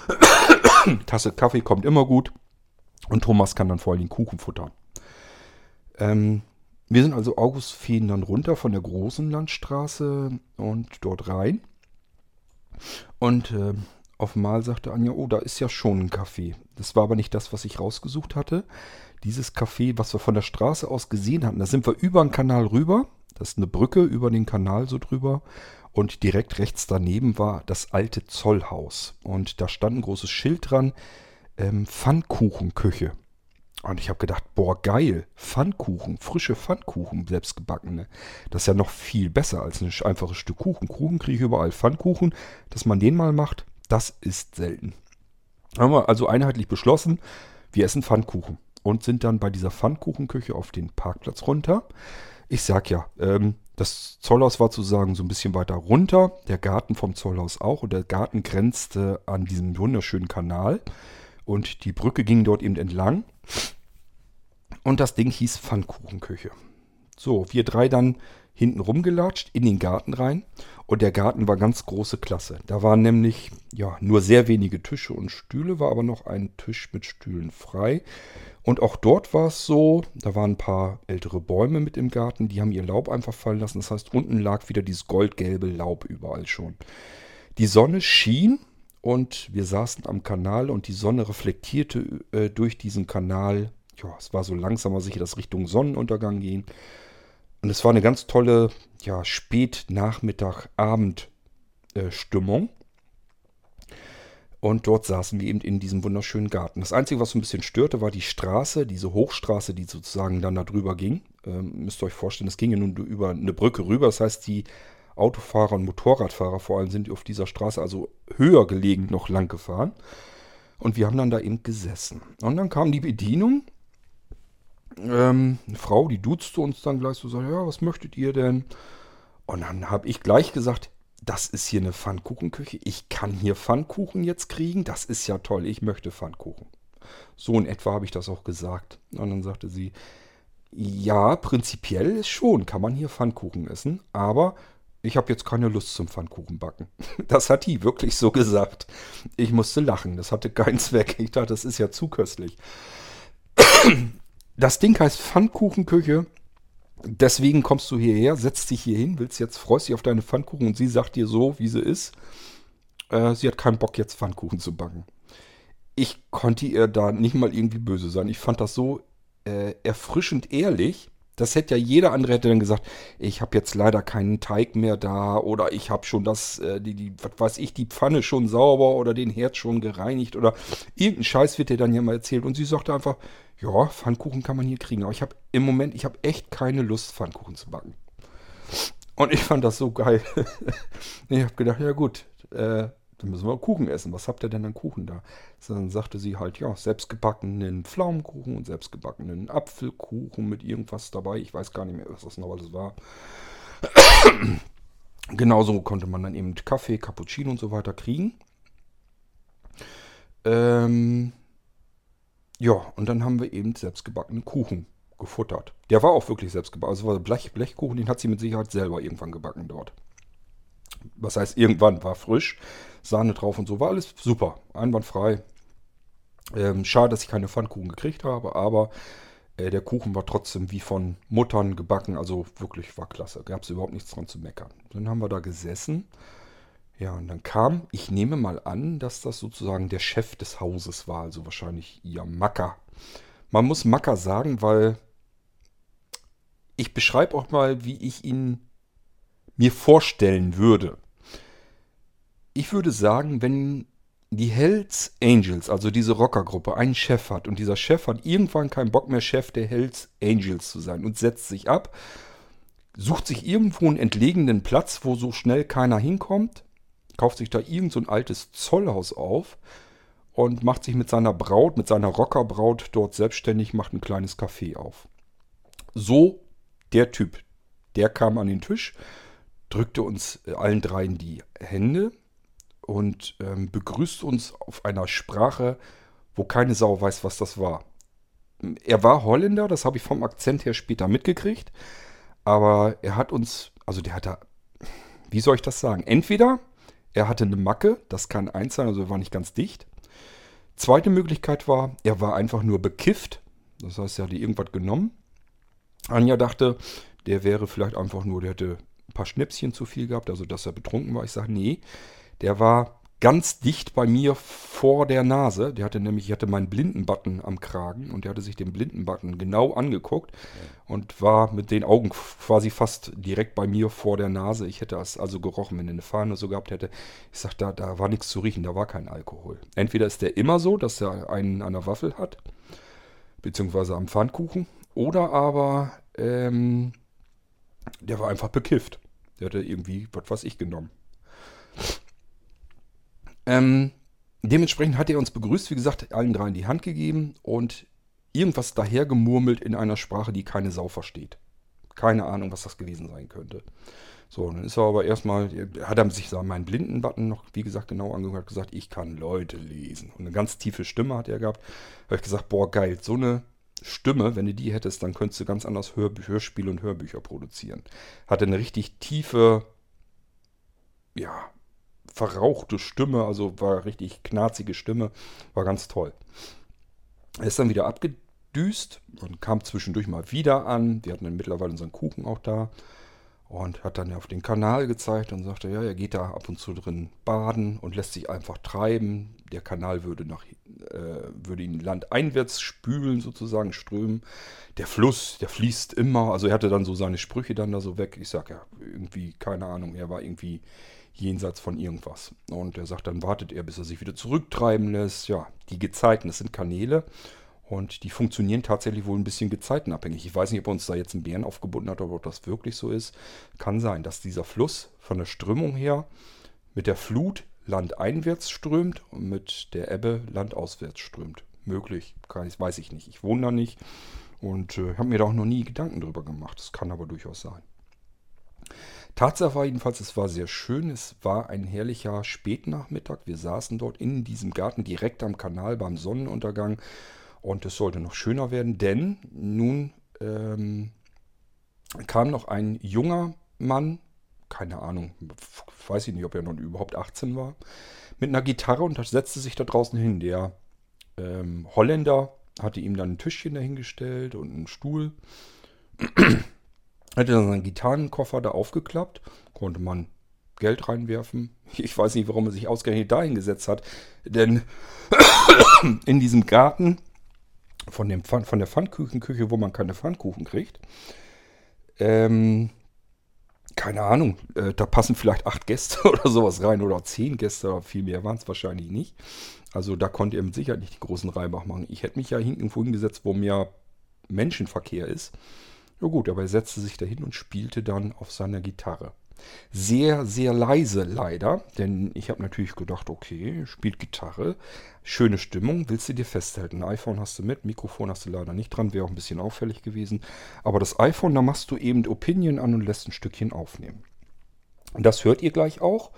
[COUGHS] Tasse Kaffee kommt immer gut. Und Thomas kann dann vor allem Kuchen futtern. Ähm, wir sind also Augustfehn dann runter von der großen Landstraße und dort rein. Und äh, auf einmal sagte Anja, oh, da ist ja schon ein Café. Das war aber nicht das, was ich rausgesucht hatte. Dieses Café, was wir von der Straße aus gesehen hatten, da sind wir über den Kanal rüber. Das ist eine Brücke über den Kanal so drüber. Und direkt rechts daneben war das alte Zollhaus. Und da stand ein großes Schild dran, ähm, Pfannkuchenküche. Und ich habe gedacht, boah, geil, Pfannkuchen, frische Pfannkuchen, selbstgebackene. Das ist ja noch viel besser als ein einfaches Stück Kuchen. Kuchen kriege ich überall. Pfannkuchen, dass man den mal macht, das ist selten. Haben wir also einheitlich beschlossen, wir essen Pfannkuchen. Und sind dann bei dieser Pfannkuchenküche auf den Parkplatz runter. Ich sag ja, ähm, das Zollhaus war sozusagen so ein bisschen weiter runter, der Garten vom Zollhaus auch. Und der Garten grenzte an diesem wunderschönen Kanal. Und die Brücke ging dort eben entlang. Und das Ding hieß Pfannkuchenküche. So, wir drei dann hinten rumgelatscht in den Garten rein. Und der Garten war ganz große Klasse. Da waren nämlich ja nur sehr wenige Tische und Stühle, war aber noch ein Tisch mit Stühlen frei. Und auch dort war es so, da waren ein paar ältere Bäume mit im Garten, die haben ihr Laub einfach fallen lassen. Das heißt, unten lag wieder dieses goldgelbe Laub überall schon. Die Sonne schien und wir saßen am Kanal und die Sonne reflektierte äh, durch diesen Kanal. Ja, es war so langsam aber sicher, dass Richtung Sonnenuntergang ging. Und es war eine ganz tolle, ja, Spät-Nachmittag-Abend-Stimmung. Und dort saßen wir eben in diesem wunderschönen Garten. Das Einzige, was so ein bisschen störte, war die Straße, diese Hochstraße, die sozusagen dann da drüber ging. Ähm, müsst ihr euch vorstellen, es ging ja nun über eine Brücke rüber. Das heißt, die Autofahrer und Motorradfahrer vor allem sind auf dieser Straße also höher gelegen noch lang gefahren. Und wir haben dann da eben gesessen. Und dann kam die Bedienung. Ähm, eine Frau, die duzte uns dann gleich so, sagt, ja, was möchtet ihr denn? Und dann habe ich gleich gesagt, das ist hier eine Pfannkuchenküche. Ich kann hier Pfannkuchen jetzt kriegen. Das ist ja toll. Ich möchte Pfannkuchen. So in etwa habe ich das auch gesagt. Und dann sagte sie, ja, prinzipiell ist schon, kann man hier Pfannkuchen essen, aber ich habe jetzt keine Lust zum Pfannkuchenbacken. [LAUGHS] Das hat die wirklich so gesagt. Ich musste lachen, das hatte keinen Zweck. Ich dachte, das ist ja zu köstlich. Das Ding heißt Pfannkuchenküche. Deswegen kommst du hierher, setzt dich hier hin, willst jetzt, freust dich auf deine Pfannkuchen und sie sagt dir so, wie sie ist. Äh, sie hat keinen Bock, jetzt Pfannkuchen zu backen. Ich konnte ihr da nicht mal irgendwie böse sein. Ich fand das so äh, erfrischend ehrlich. Das hätte ja jeder andere hätte dann gesagt, ich habe jetzt leider keinen Teig mehr da oder ich habe schon das, äh, die, die, was weiß ich, die Pfanne schon sauber oder den Herd schon gereinigt oder irgendein Scheiß wird dir dann ja mal erzählt. Und sie sagte einfach, ja, Pfannkuchen kann man hier kriegen. Aber ich habe im Moment, ich habe echt keine Lust, Pfannkuchen zu backen. Und ich fand das so geil. [LAUGHS] ich habe gedacht, ja gut, äh, dann müssen wir Kuchen essen. Was habt ihr denn an Kuchen da? Dann sagte sie halt, ja, selbstgebackenen Pflaumenkuchen und selbstgebackenen Apfelkuchen mit irgendwas dabei. Ich weiß gar nicht mehr, was das noch alles war. [COUGHS] Genauso konnte man dann eben Kaffee, Cappuccino und so weiter kriegen. Ähm, ja, und dann haben wir eben selbstgebackenen Kuchen gefuttert. Der war auch wirklich selbstgebacken. Also war Blech, Blechkuchen, den hat sie mit Sicherheit selber irgendwann gebacken dort. Was heißt, irgendwann war frisch. Sahne drauf und so. War alles super, einwandfrei. Ähm, schade, dass ich keine Pfannkuchen gekriegt habe, aber äh, der Kuchen war trotzdem wie von Muttern gebacken. Also wirklich war klasse. Gab es überhaupt nichts dran zu meckern. Dann haben wir da gesessen. Ja, und dann kam, ich nehme mal an, dass das sozusagen der Chef des Hauses war, also wahrscheinlich ihr Macker. Man muss Macker sagen, weil ich beschreibe auch mal, wie ich ihn mir vorstellen würde ich würde sagen, wenn die Hells Angels, also diese Rockergruppe, einen Chef hat und dieser Chef hat irgendwann keinen Bock mehr, Chef der Hells Angels zu sein und setzt sich ab, sucht sich irgendwo einen entlegenen Platz, wo so schnell keiner hinkommt, kauft sich da irgend so ein altes Zollhaus auf und macht sich mit seiner Braut, mit seiner Rockerbraut dort selbstständig, macht ein kleines Café auf. So der Typ, der kam an den Tisch, drückte uns allen dreien die Hände, und ähm, begrüßt uns auf einer Sprache, wo keine Sau weiß, was das war. Er war Holländer, das habe ich vom Akzent her später mitgekriegt, aber er hat uns, also der hat da, wie soll ich das sagen? Entweder er hatte eine Macke, das kann eins sein, also war nicht ganz dicht. Zweite Möglichkeit war, er war einfach nur bekifft, das heißt, er hatte irgendwas genommen. Anja dachte, der wäre vielleicht einfach nur, der hätte ein paar Schnäpschen zu viel gehabt, also dass er betrunken war. Ich sage, nee, der war ganz dicht bei mir vor der Nase. Der hatte nämlich, ich hatte meinen Blindenbutton am Kragen und der hatte sich den Blindenbutton genau angeguckt und war mit den Augen quasi fast direkt bei mir vor der Nase. Ich hätte es also gerochen, wenn er eine Fahne so gehabt hätte. Ich sag, da, da war nichts zu riechen, da war kein Alkohol. Entweder ist der immer so, dass er einen an der Waffel hat, beziehungsweise am Pfannkuchen, oder aber ähm, der war einfach bekifft. Der hatte irgendwie, was weiß ich, genommen. Ähm, dementsprechend hat er uns begrüßt, wie gesagt, allen dreien die Hand gegeben und irgendwas dahergemurmelt in einer Sprache, die keine Sau versteht. Keine Ahnung, was das gewesen sein könnte. So, dann ist er aber erstmal, hat er sich meinen blinden Button noch, wie gesagt, genau angehört, gesagt, ich kann Leute lesen. Und eine ganz tiefe Stimme hat er gehabt. Da habe ich gesagt, boah, geil, so eine Stimme, wenn du die hättest, dann könntest du ganz anders Hör Hörspiele und Hörbücher produzieren. Hatte eine richtig tiefe, ja, verrauchte Stimme, also war richtig knarzige Stimme, war ganz toll. Er ist dann wieder abgedüst und kam zwischendurch mal wieder an. Wir hatten dann mittlerweile unseren Kuchen auch da und hat dann auf den Kanal gezeigt und sagte, ja, er geht da ab und zu drin baden und lässt sich einfach treiben. Der Kanal würde nach äh, würde ihn landeinwärts spülen sozusagen strömen. Der Fluss, der fließt immer. Also er hatte dann so seine Sprüche dann da so weg. Ich sag ja irgendwie keine Ahnung. Er war irgendwie jenseits von irgendwas. Und er sagt, dann wartet er, bis er sich wieder zurücktreiben lässt. Ja, die Gezeiten, das sind Kanäle und die funktionieren tatsächlich wohl ein bisschen gezeitenabhängig. Ich weiß nicht, ob er uns da jetzt einen Bären aufgebunden hat oder ob das wirklich so ist. Kann sein, dass dieser Fluss von der Strömung her mit der Flut landeinwärts strömt und mit der Ebbe landauswärts strömt. Möglich, ich, weiß ich nicht. Ich wohne da nicht und äh, habe mir da auch noch nie Gedanken drüber gemacht. Das kann aber durchaus sein. Tatsache war jedenfalls, es war sehr schön. Es war ein herrlicher Spätnachmittag. Wir saßen dort in diesem Garten direkt am Kanal beim Sonnenuntergang. Und es sollte noch schöner werden, denn nun ähm, kam noch ein junger Mann, keine Ahnung, weiß ich nicht, ob er noch überhaupt 18 war, mit einer Gitarre und setzte sich da draußen hin. Der ähm, Holländer hatte ihm dann ein Tischchen dahingestellt und einen Stuhl. [CLEARS THROAT] hatte dann seinen Gitarrenkoffer da aufgeklappt, konnte man Geld reinwerfen. Ich weiß nicht, warum er sich ausgerechnet da hingesetzt hat, denn [CLEARS THROAT] in diesem Garten von, dem Pfand, von der Pfannkuchenküche, wo man keine Pfannkuchen kriegt, ähm, keine Ahnung, äh, da passen vielleicht acht Gäste [LAUGHS] oder sowas rein oder zehn Gäste oder viel mehr waren es wahrscheinlich nicht. Also da konnte er mit Sicherheit nicht die großen Reibach machen. Ich hätte mich ja irgendwo hingesetzt, wo mehr Menschenverkehr ist. Ja gut, aber er setzte sich dahin und spielte dann auf seiner Gitarre. Sehr, sehr leise leider, denn ich habe natürlich gedacht, okay, spielt Gitarre, schöne Stimmung, willst du dir festhalten. Ein iPhone hast du mit, Mikrofon hast du leider nicht dran, wäre auch ein bisschen auffällig gewesen. Aber das iPhone, da machst du eben Opinion an und lässt ein Stückchen aufnehmen. Und das hört ihr gleich auch.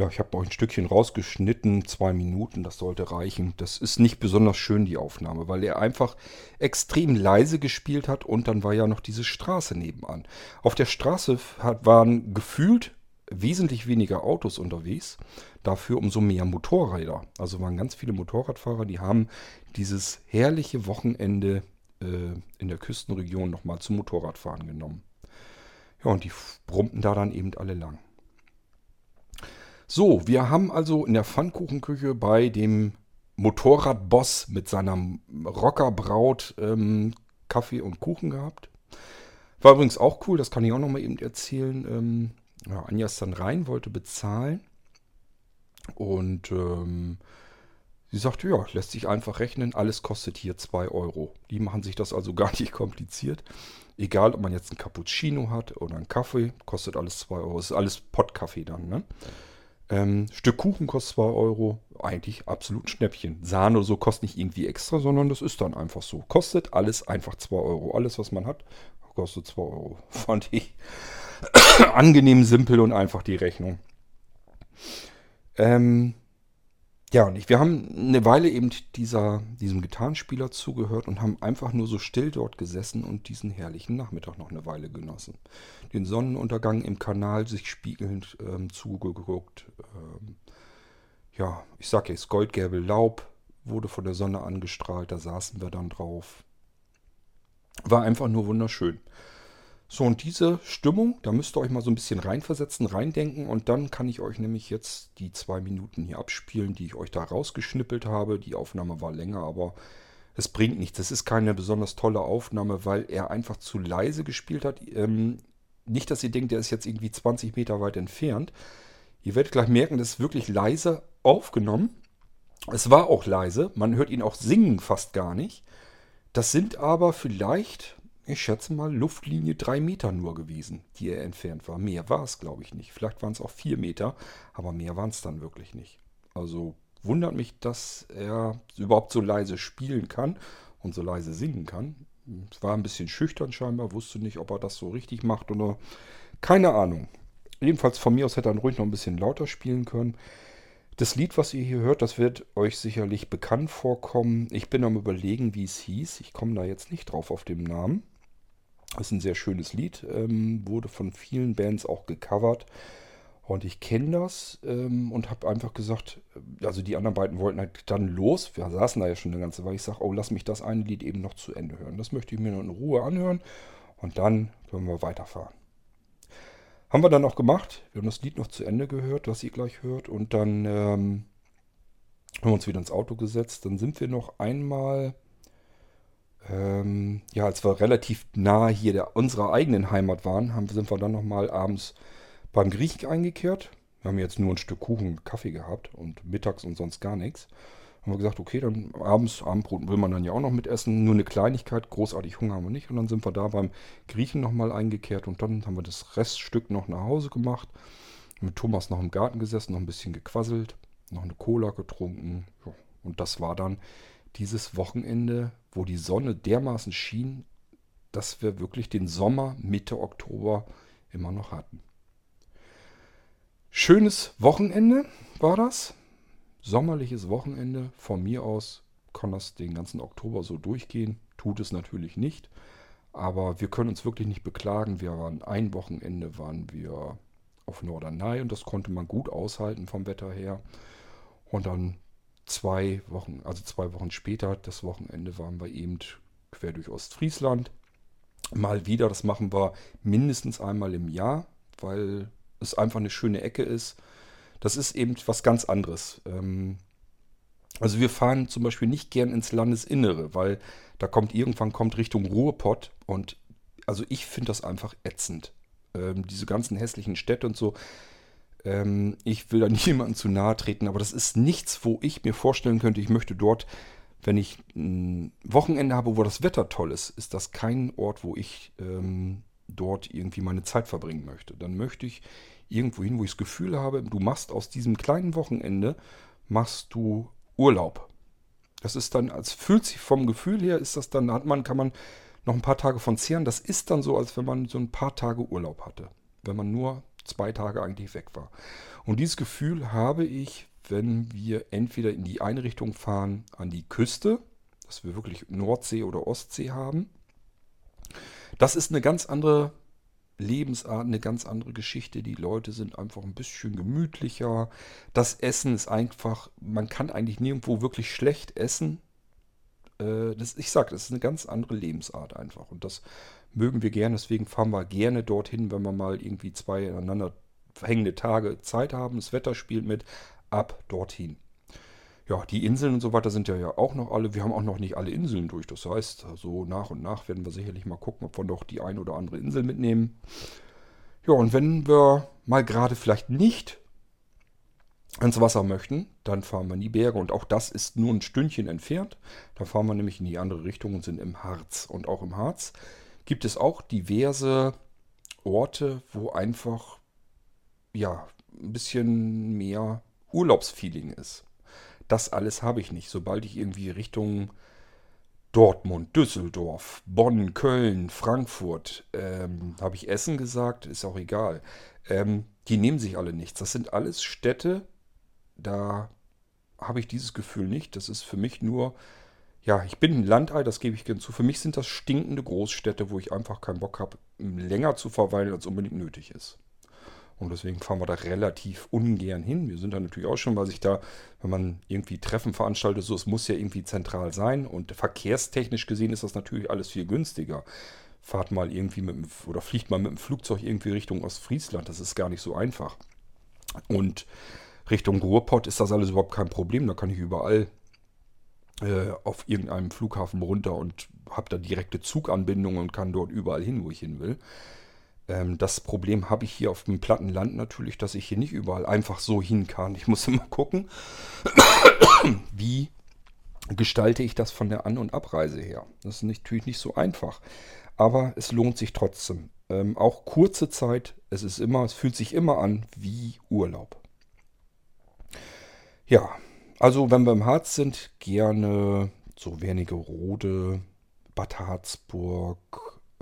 Ja, ich habe euch ein Stückchen rausgeschnitten, zwei Minuten, das sollte reichen. Das ist nicht besonders schön, die Aufnahme, weil er einfach extrem leise gespielt hat und dann war ja noch diese Straße nebenan. Auf der Straße hat, waren gefühlt wesentlich weniger Autos unterwegs, dafür umso mehr Motorräder. Also waren ganz viele Motorradfahrer, die haben dieses herrliche Wochenende äh, in der Küstenregion nochmal zum Motorradfahren genommen. Ja, und die brummten da dann eben alle lang. So, wir haben also in der Pfannkuchenküche bei dem Motorradboss mit seiner Rockerbraut ähm, Kaffee und Kuchen gehabt. War übrigens auch cool, das kann ich auch nochmal eben erzählen. Ähm, ja, Anja ist dann rein, wollte bezahlen. Und ähm, sie sagte, ja, lässt sich einfach rechnen, alles kostet hier 2 Euro. Die machen sich das also [LAUGHS] gar nicht kompliziert. Egal, ob man jetzt einen Cappuccino hat oder einen Kaffee, kostet alles 2 Euro. Das ist alles Pottkaffee dann, ne? Ähm, Stück Kuchen kostet 2 Euro. Eigentlich absolut ein Schnäppchen. Sahne oder so kostet nicht irgendwie extra, sondern das ist dann einfach so. Kostet alles einfach 2 Euro. Alles, was man hat, kostet 2 Euro. [LAUGHS] Fand ich [COUGHS] angenehm simpel und einfach die Rechnung. Ähm, ja, und ich, wir haben eine Weile eben dieser, diesem Gitarrenspieler zugehört und haben einfach nur so still dort gesessen und diesen herrlichen Nachmittag noch eine Weile genossen. Den Sonnenuntergang im Kanal sich spiegelnd ähm, zugeguckt. Ähm, ja, ich sag jetzt, goldgelbe Laub wurde von der Sonne angestrahlt, da saßen wir dann drauf. War einfach nur wunderschön. So, und diese Stimmung, da müsst ihr euch mal so ein bisschen reinversetzen, reindenken und dann kann ich euch nämlich jetzt die zwei Minuten hier abspielen, die ich euch da rausgeschnippelt habe. Die Aufnahme war länger, aber es bringt nichts. Es ist keine besonders tolle Aufnahme, weil er einfach zu leise gespielt hat. Ähm, nicht, dass ihr denkt, der ist jetzt irgendwie 20 Meter weit entfernt. Ihr werdet gleich merken, das ist wirklich leise aufgenommen. Es war auch leise, man hört ihn auch singen fast gar nicht. Das sind aber vielleicht ich schätze mal, Luftlinie drei Meter nur gewesen, die er entfernt war. Mehr war es, glaube ich, nicht. Vielleicht waren es auch vier Meter, aber mehr waren es dann wirklich nicht. Also wundert mich, dass er überhaupt so leise spielen kann und so leise singen kann. Es war ein bisschen schüchtern scheinbar, wusste nicht, ob er das so richtig macht oder keine Ahnung. Jedenfalls von mir aus hätte er ruhig noch ein bisschen lauter spielen können. Das Lied, was ihr hier hört, das wird euch sicherlich bekannt vorkommen. Ich bin am überlegen, wie es hieß. Ich komme da jetzt nicht drauf auf den Namen. Ist ein sehr schönes Lied, ähm, wurde von vielen Bands auch gecovert. Und ich kenne das ähm, und habe einfach gesagt, äh, also die anderen beiden wollten halt dann los. Wir saßen da ja schon eine ganze Weile. Ich sage, oh, lass mich das eine Lied eben noch zu Ende hören. Das möchte ich mir noch in Ruhe anhören und dann können wir weiterfahren. Haben wir dann auch gemacht. Wir haben das Lied noch zu Ende gehört, was ihr gleich hört. Und dann ähm, haben wir uns wieder ins Auto gesetzt. Dann sind wir noch einmal ähm, ja, als wir relativ nah hier der, unserer eigenen Heimat waren, haben, sind wir dann nochmal abends beim Griechen eingekehrt. Wir haben jetzt nur ein Stück Kuchen und Kaffee gehabt und mittags und sonst gar nichts. Haben wir gesagt, okay, dann abends, Abendbrot will man dann ja auch noch mitessen. Nur eine Kleinigkeit, großartig Hunger haben wir nicht. Und dann sind wir da beim Griechen nochmal eingekehrt und dann haben wir das Reststück noch nach Hause gemacht. Mit Thomas noch im Garten gesessen, noch ein bisschen gequasselt, noch eine Cola getrunken. Und das war dann dieses Wochenende, wo die Sonne dermaßen schien, dass wir wirklich den Sommer Mitte Oktober immer noch hatten. Schönes Wochenende war das. Sommerliches Wochenende. Von mir aus kann das den ganzen Oktober so durchgehen. Tut es natürlich nicht. Aber wir können uns wirklich nicht beklagen. Wir waren ein Wochenende, waren wir auf Norderney und das konnte man gut aushalten vom Wetter her. Und dann zwei Wochen, also zwei Wochen später, das Wochenende waren wir eben quer durch Ostfriesland. Mal wieder, das machen wir mindestens einmal im Jahr, weil es einfach eine schöne Ecke ist. Das ist eben was ganz anderes. Ähm, also wir fahren zum Beispiel nicht gern ins Landesinnere, weil da kommt irgendwann kommt Richtung Ruhrpott und also ich finde das einfach ätzend. Ähm, diese ganzen hässlichen Städte und so. Ähm, ich will da [LAUGHS] niemandem zu nahe treten, aber das ist nichts, wo ich mir vorstellen könnte, ich möchte dort, wenn ich ein Wochenende habe, wo das Wetter toll ist, ist das kein Ort, wo ich ähm, dort irgendwie meine Zeit verbringen möchte. Dann möchte ich irgendwo hin, wo ich das Gefühl habe, du machst aus diesem kleinen Wochenende, machst du Urlaub. Das ist dann, als fühlt sich vom Gefühl her, ist das dann, hat man, kann man noch ein paar Tage von zehren. Das ist dann so, als wenn man so ein paar Tage Urlaub hatte. Wenn man nur zwei Tage eigentlich weg war. Und dieses Gefühl habe ich, wenn wir entweder in die eine Richtung fahren, an die Küste, dass wir wirklich Nordsee oder Ostsee haben. Das ist eine ganz andere Lebensart, eine ganz andere Geschichte. Die Leute sind einfach ein bisschen gemütlicher. Das Essen ist einfach, man kann eigentlich nirgendwo wirklich schlecht essen. Äh, das, ich sage, das ist eine ganz andere Lebensart einfach. Und das mögen wir gerne. Deswegen fahren wir gerne dorthin, wenn wir mal irgendwie zwei ineinander hängende Tage Zeit haben. Das Wetter spielt mit. Ab dorthin. Ja, die Inseln und so weiter sind ja, ja auch noch alle. Wir haben auch noch nicht alle Inseln durch. Das heißt, so nach und nach werden wir sicherlich mal gucken, ob wir noch die ein oder andere Insel mitnehmen. Ja, und wenn wir mal gerade vielleicht nicht ans Wasser möchten, dann fahren wir in die Berge. Und auch das ist nur ein Stündchen entfernt. Da fahren wir nämlich in die andere Richtung und sind im Harz. Und auch im Harz gibt es auch diverse Orte, wo einfach ja ein bisschen mehr Urlaubsfeeling ist. Das alles habe ich nicht. Sobald ich irgendwie Richtung Dortmund, Düsseldorf, Bonn, Köln, Frankfurt, ähm, habe ich Essen gesagt, ist auch egal. Ähm, die nehmen sich alle nichts. Das sind alles Städte, da habe ich dieses Gefühl nicht. Das ist für mich nur, ja, ich bin ein Landei, das gebe ich gerne zu. Für mich sind das stinkende Großstädte, wo ich einfach keinen Bock habe, länger zu verweilen, als unbedingt nötig ist. Und deswegen fahren wir da relativ ungern hin. Wir sind da natürlich auch schon, weil sich da, wenn man irgendwie Treffen veranstaltet, so, es muss ja irgendwie zentral sein. Und verkehrstechnisch gesehen ist das natürlich alles viel günstiger. Fahrt mal irgendwie mit dem, oder fliegt mal mit dem Flugzeug irgendwie Richtung Ostfriesland. Das ist gar nicht so einfach. Und Richtung Ruhrpott ist das alles überhaupt kein Problem. Da kann ich überall äh, auf irgendeinem Flughafen runter und habe da direkte Zuganbindungen und kann dort überall hin, wo ich hin will. Ähm, das Problem habe ich hier auf dem platten Land natürlich, dass ich hier nicht überall einfach so hin kann. Ich muss [LAUGHS] immer gucken, [COUGHS] wie gestalte ich das von der An- und Abreise her. Das ist natürlich nicht so einfach, aber es lohnt sich trotzdem. Ähm, auch kurze Zeit, es ist immer, es fühlt sich immer an wie Urlaub. Ja, also wenn wir im Harz sind, gerne so Wernigerode, Bad Harzburg,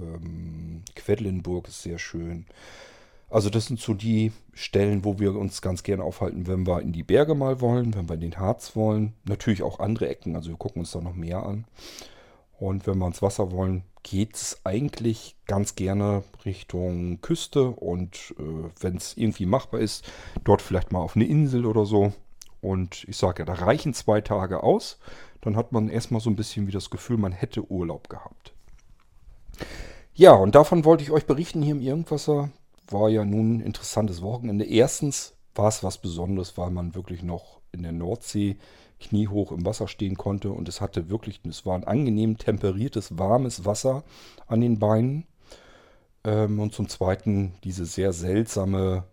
ähm, Quedlinburg ist sehr schön. Also das sind so die Stellen, wo wir uns ganz gerne aufhalten, wenn wir in die Berge mal wollen, wenn wir in den Harz wollen. Natürlich auch andere Ecken, also wir gucken uns da noch mehr an. Und wenn wir ins Wasser wollen, geht es eigentlich ganz gerne Richtung Küste. Und äh, wenn es irgendwie machbar ist, dort vielleicht mal auf eine Insel oder so. Und ich sage ja, da reichen zwei Tage aus. Dann hat man erstmal so ein bisschen wie das Gefühl, man hätte Urlaub gehabt. Ja, und davon wollte ich euch berichten hier im Irgendwasser. War ja nun ein interessantes Wochenende. Erstens war es was Besonderes, weil man wirklich noch in der Nordsee kniehoch im Wasser stehen konnte. Und es hatte wirklich, es war ein angenehm temperiertes, warmes Wasser an den Beinen. Ähm, und zum Zweiten diese sehr seltsame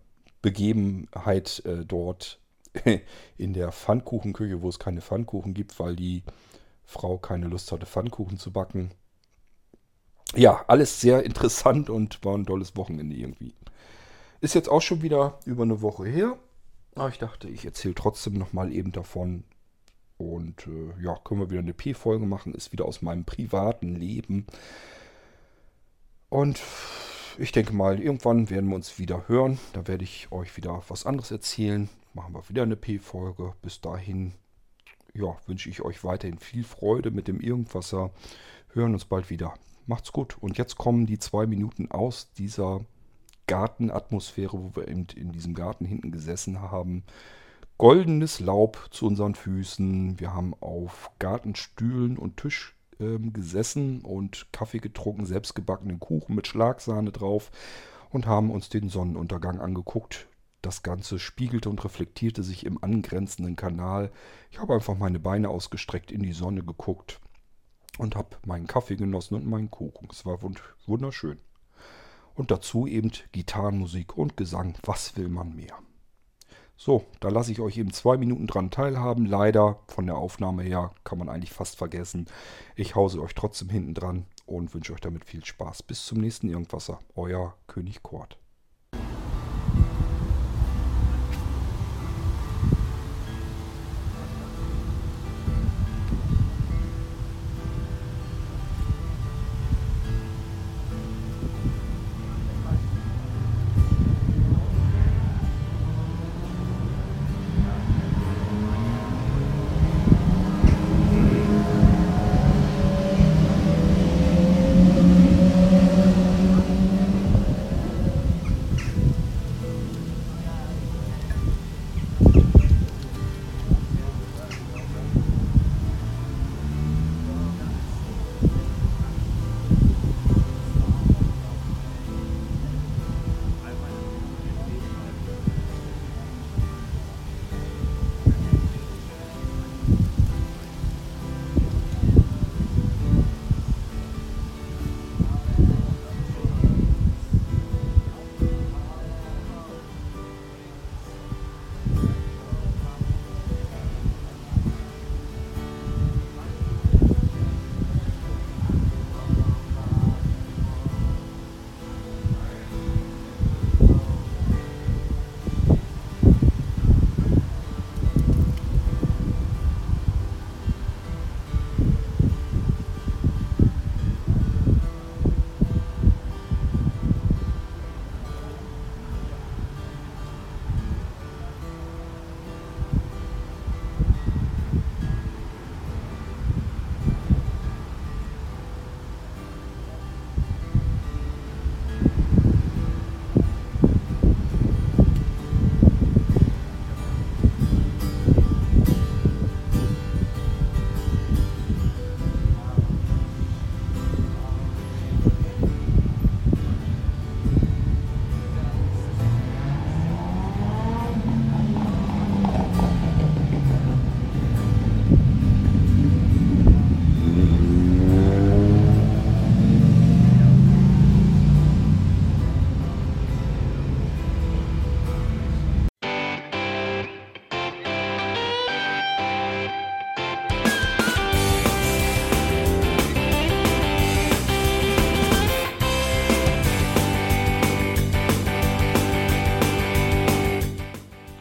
Begebenheit äh, dort [LAUGHS] in der Pfannkuchenküche, wo es keine Pfannkuchen gibt, weil die Frau keine Lust hatte, Pfannkuchen zu backen. Ja, alles sehr interessant und war ein tolles Wochenende irgendwie. Ist jetzt auch schon wieder über eine Woche her. Aber ich dachte, ich erzähle trotzdem nochmal eben davon. Und äh, ja, können wir wieder eine P-Folge machen. Ist wieder aus meinem privaten Leben. Und ich denke mal, irgendwann werden wir uns wieder hören. Da werde ich euch wieder was anderes erzählen machen wir wieder eine P-Folge. Bis dahin ja, wünsche ich euch weiterhin viel Freude mit dem Irgendwasser. Hören uns bald wieder. Macht's gut. Und jetzt kommen die zwei Minuten aus dieser Gartenatmosphäre, wo wir eben in diesem Garten hinten gesessen haben. goldenes Laub zu unseren Füßen. Wir haben auf Gartenstühlen und Tisch ähm, gesessen und Kaffee getrunken, selbstgebackenen Kuchen mit Schlagsahne drauf und haben uns den Sonnenuntergang angeguckt. Das Ganze spiegelte und reflektierte sich im angrenzenden Kanal. Ich habe einfach meine Beine ausgestreckt in die Sonne geguckt und habe meinen Kaffee genossen und meinen Kuchen. Es war wunderschön. Und dazu eben Gitarrenmusik und Gesang. Was will man mehr? So, da lasse ich euch eben zwei Minuten dran teilhaben. Leider von der Aufnahme her kann man eigentlich fast vergessen. Ich hause euch trotzdem hinten dran und wünsche euch damit viel Spaß. Bis zum nächsten Irgendwasser. Euer König Kort.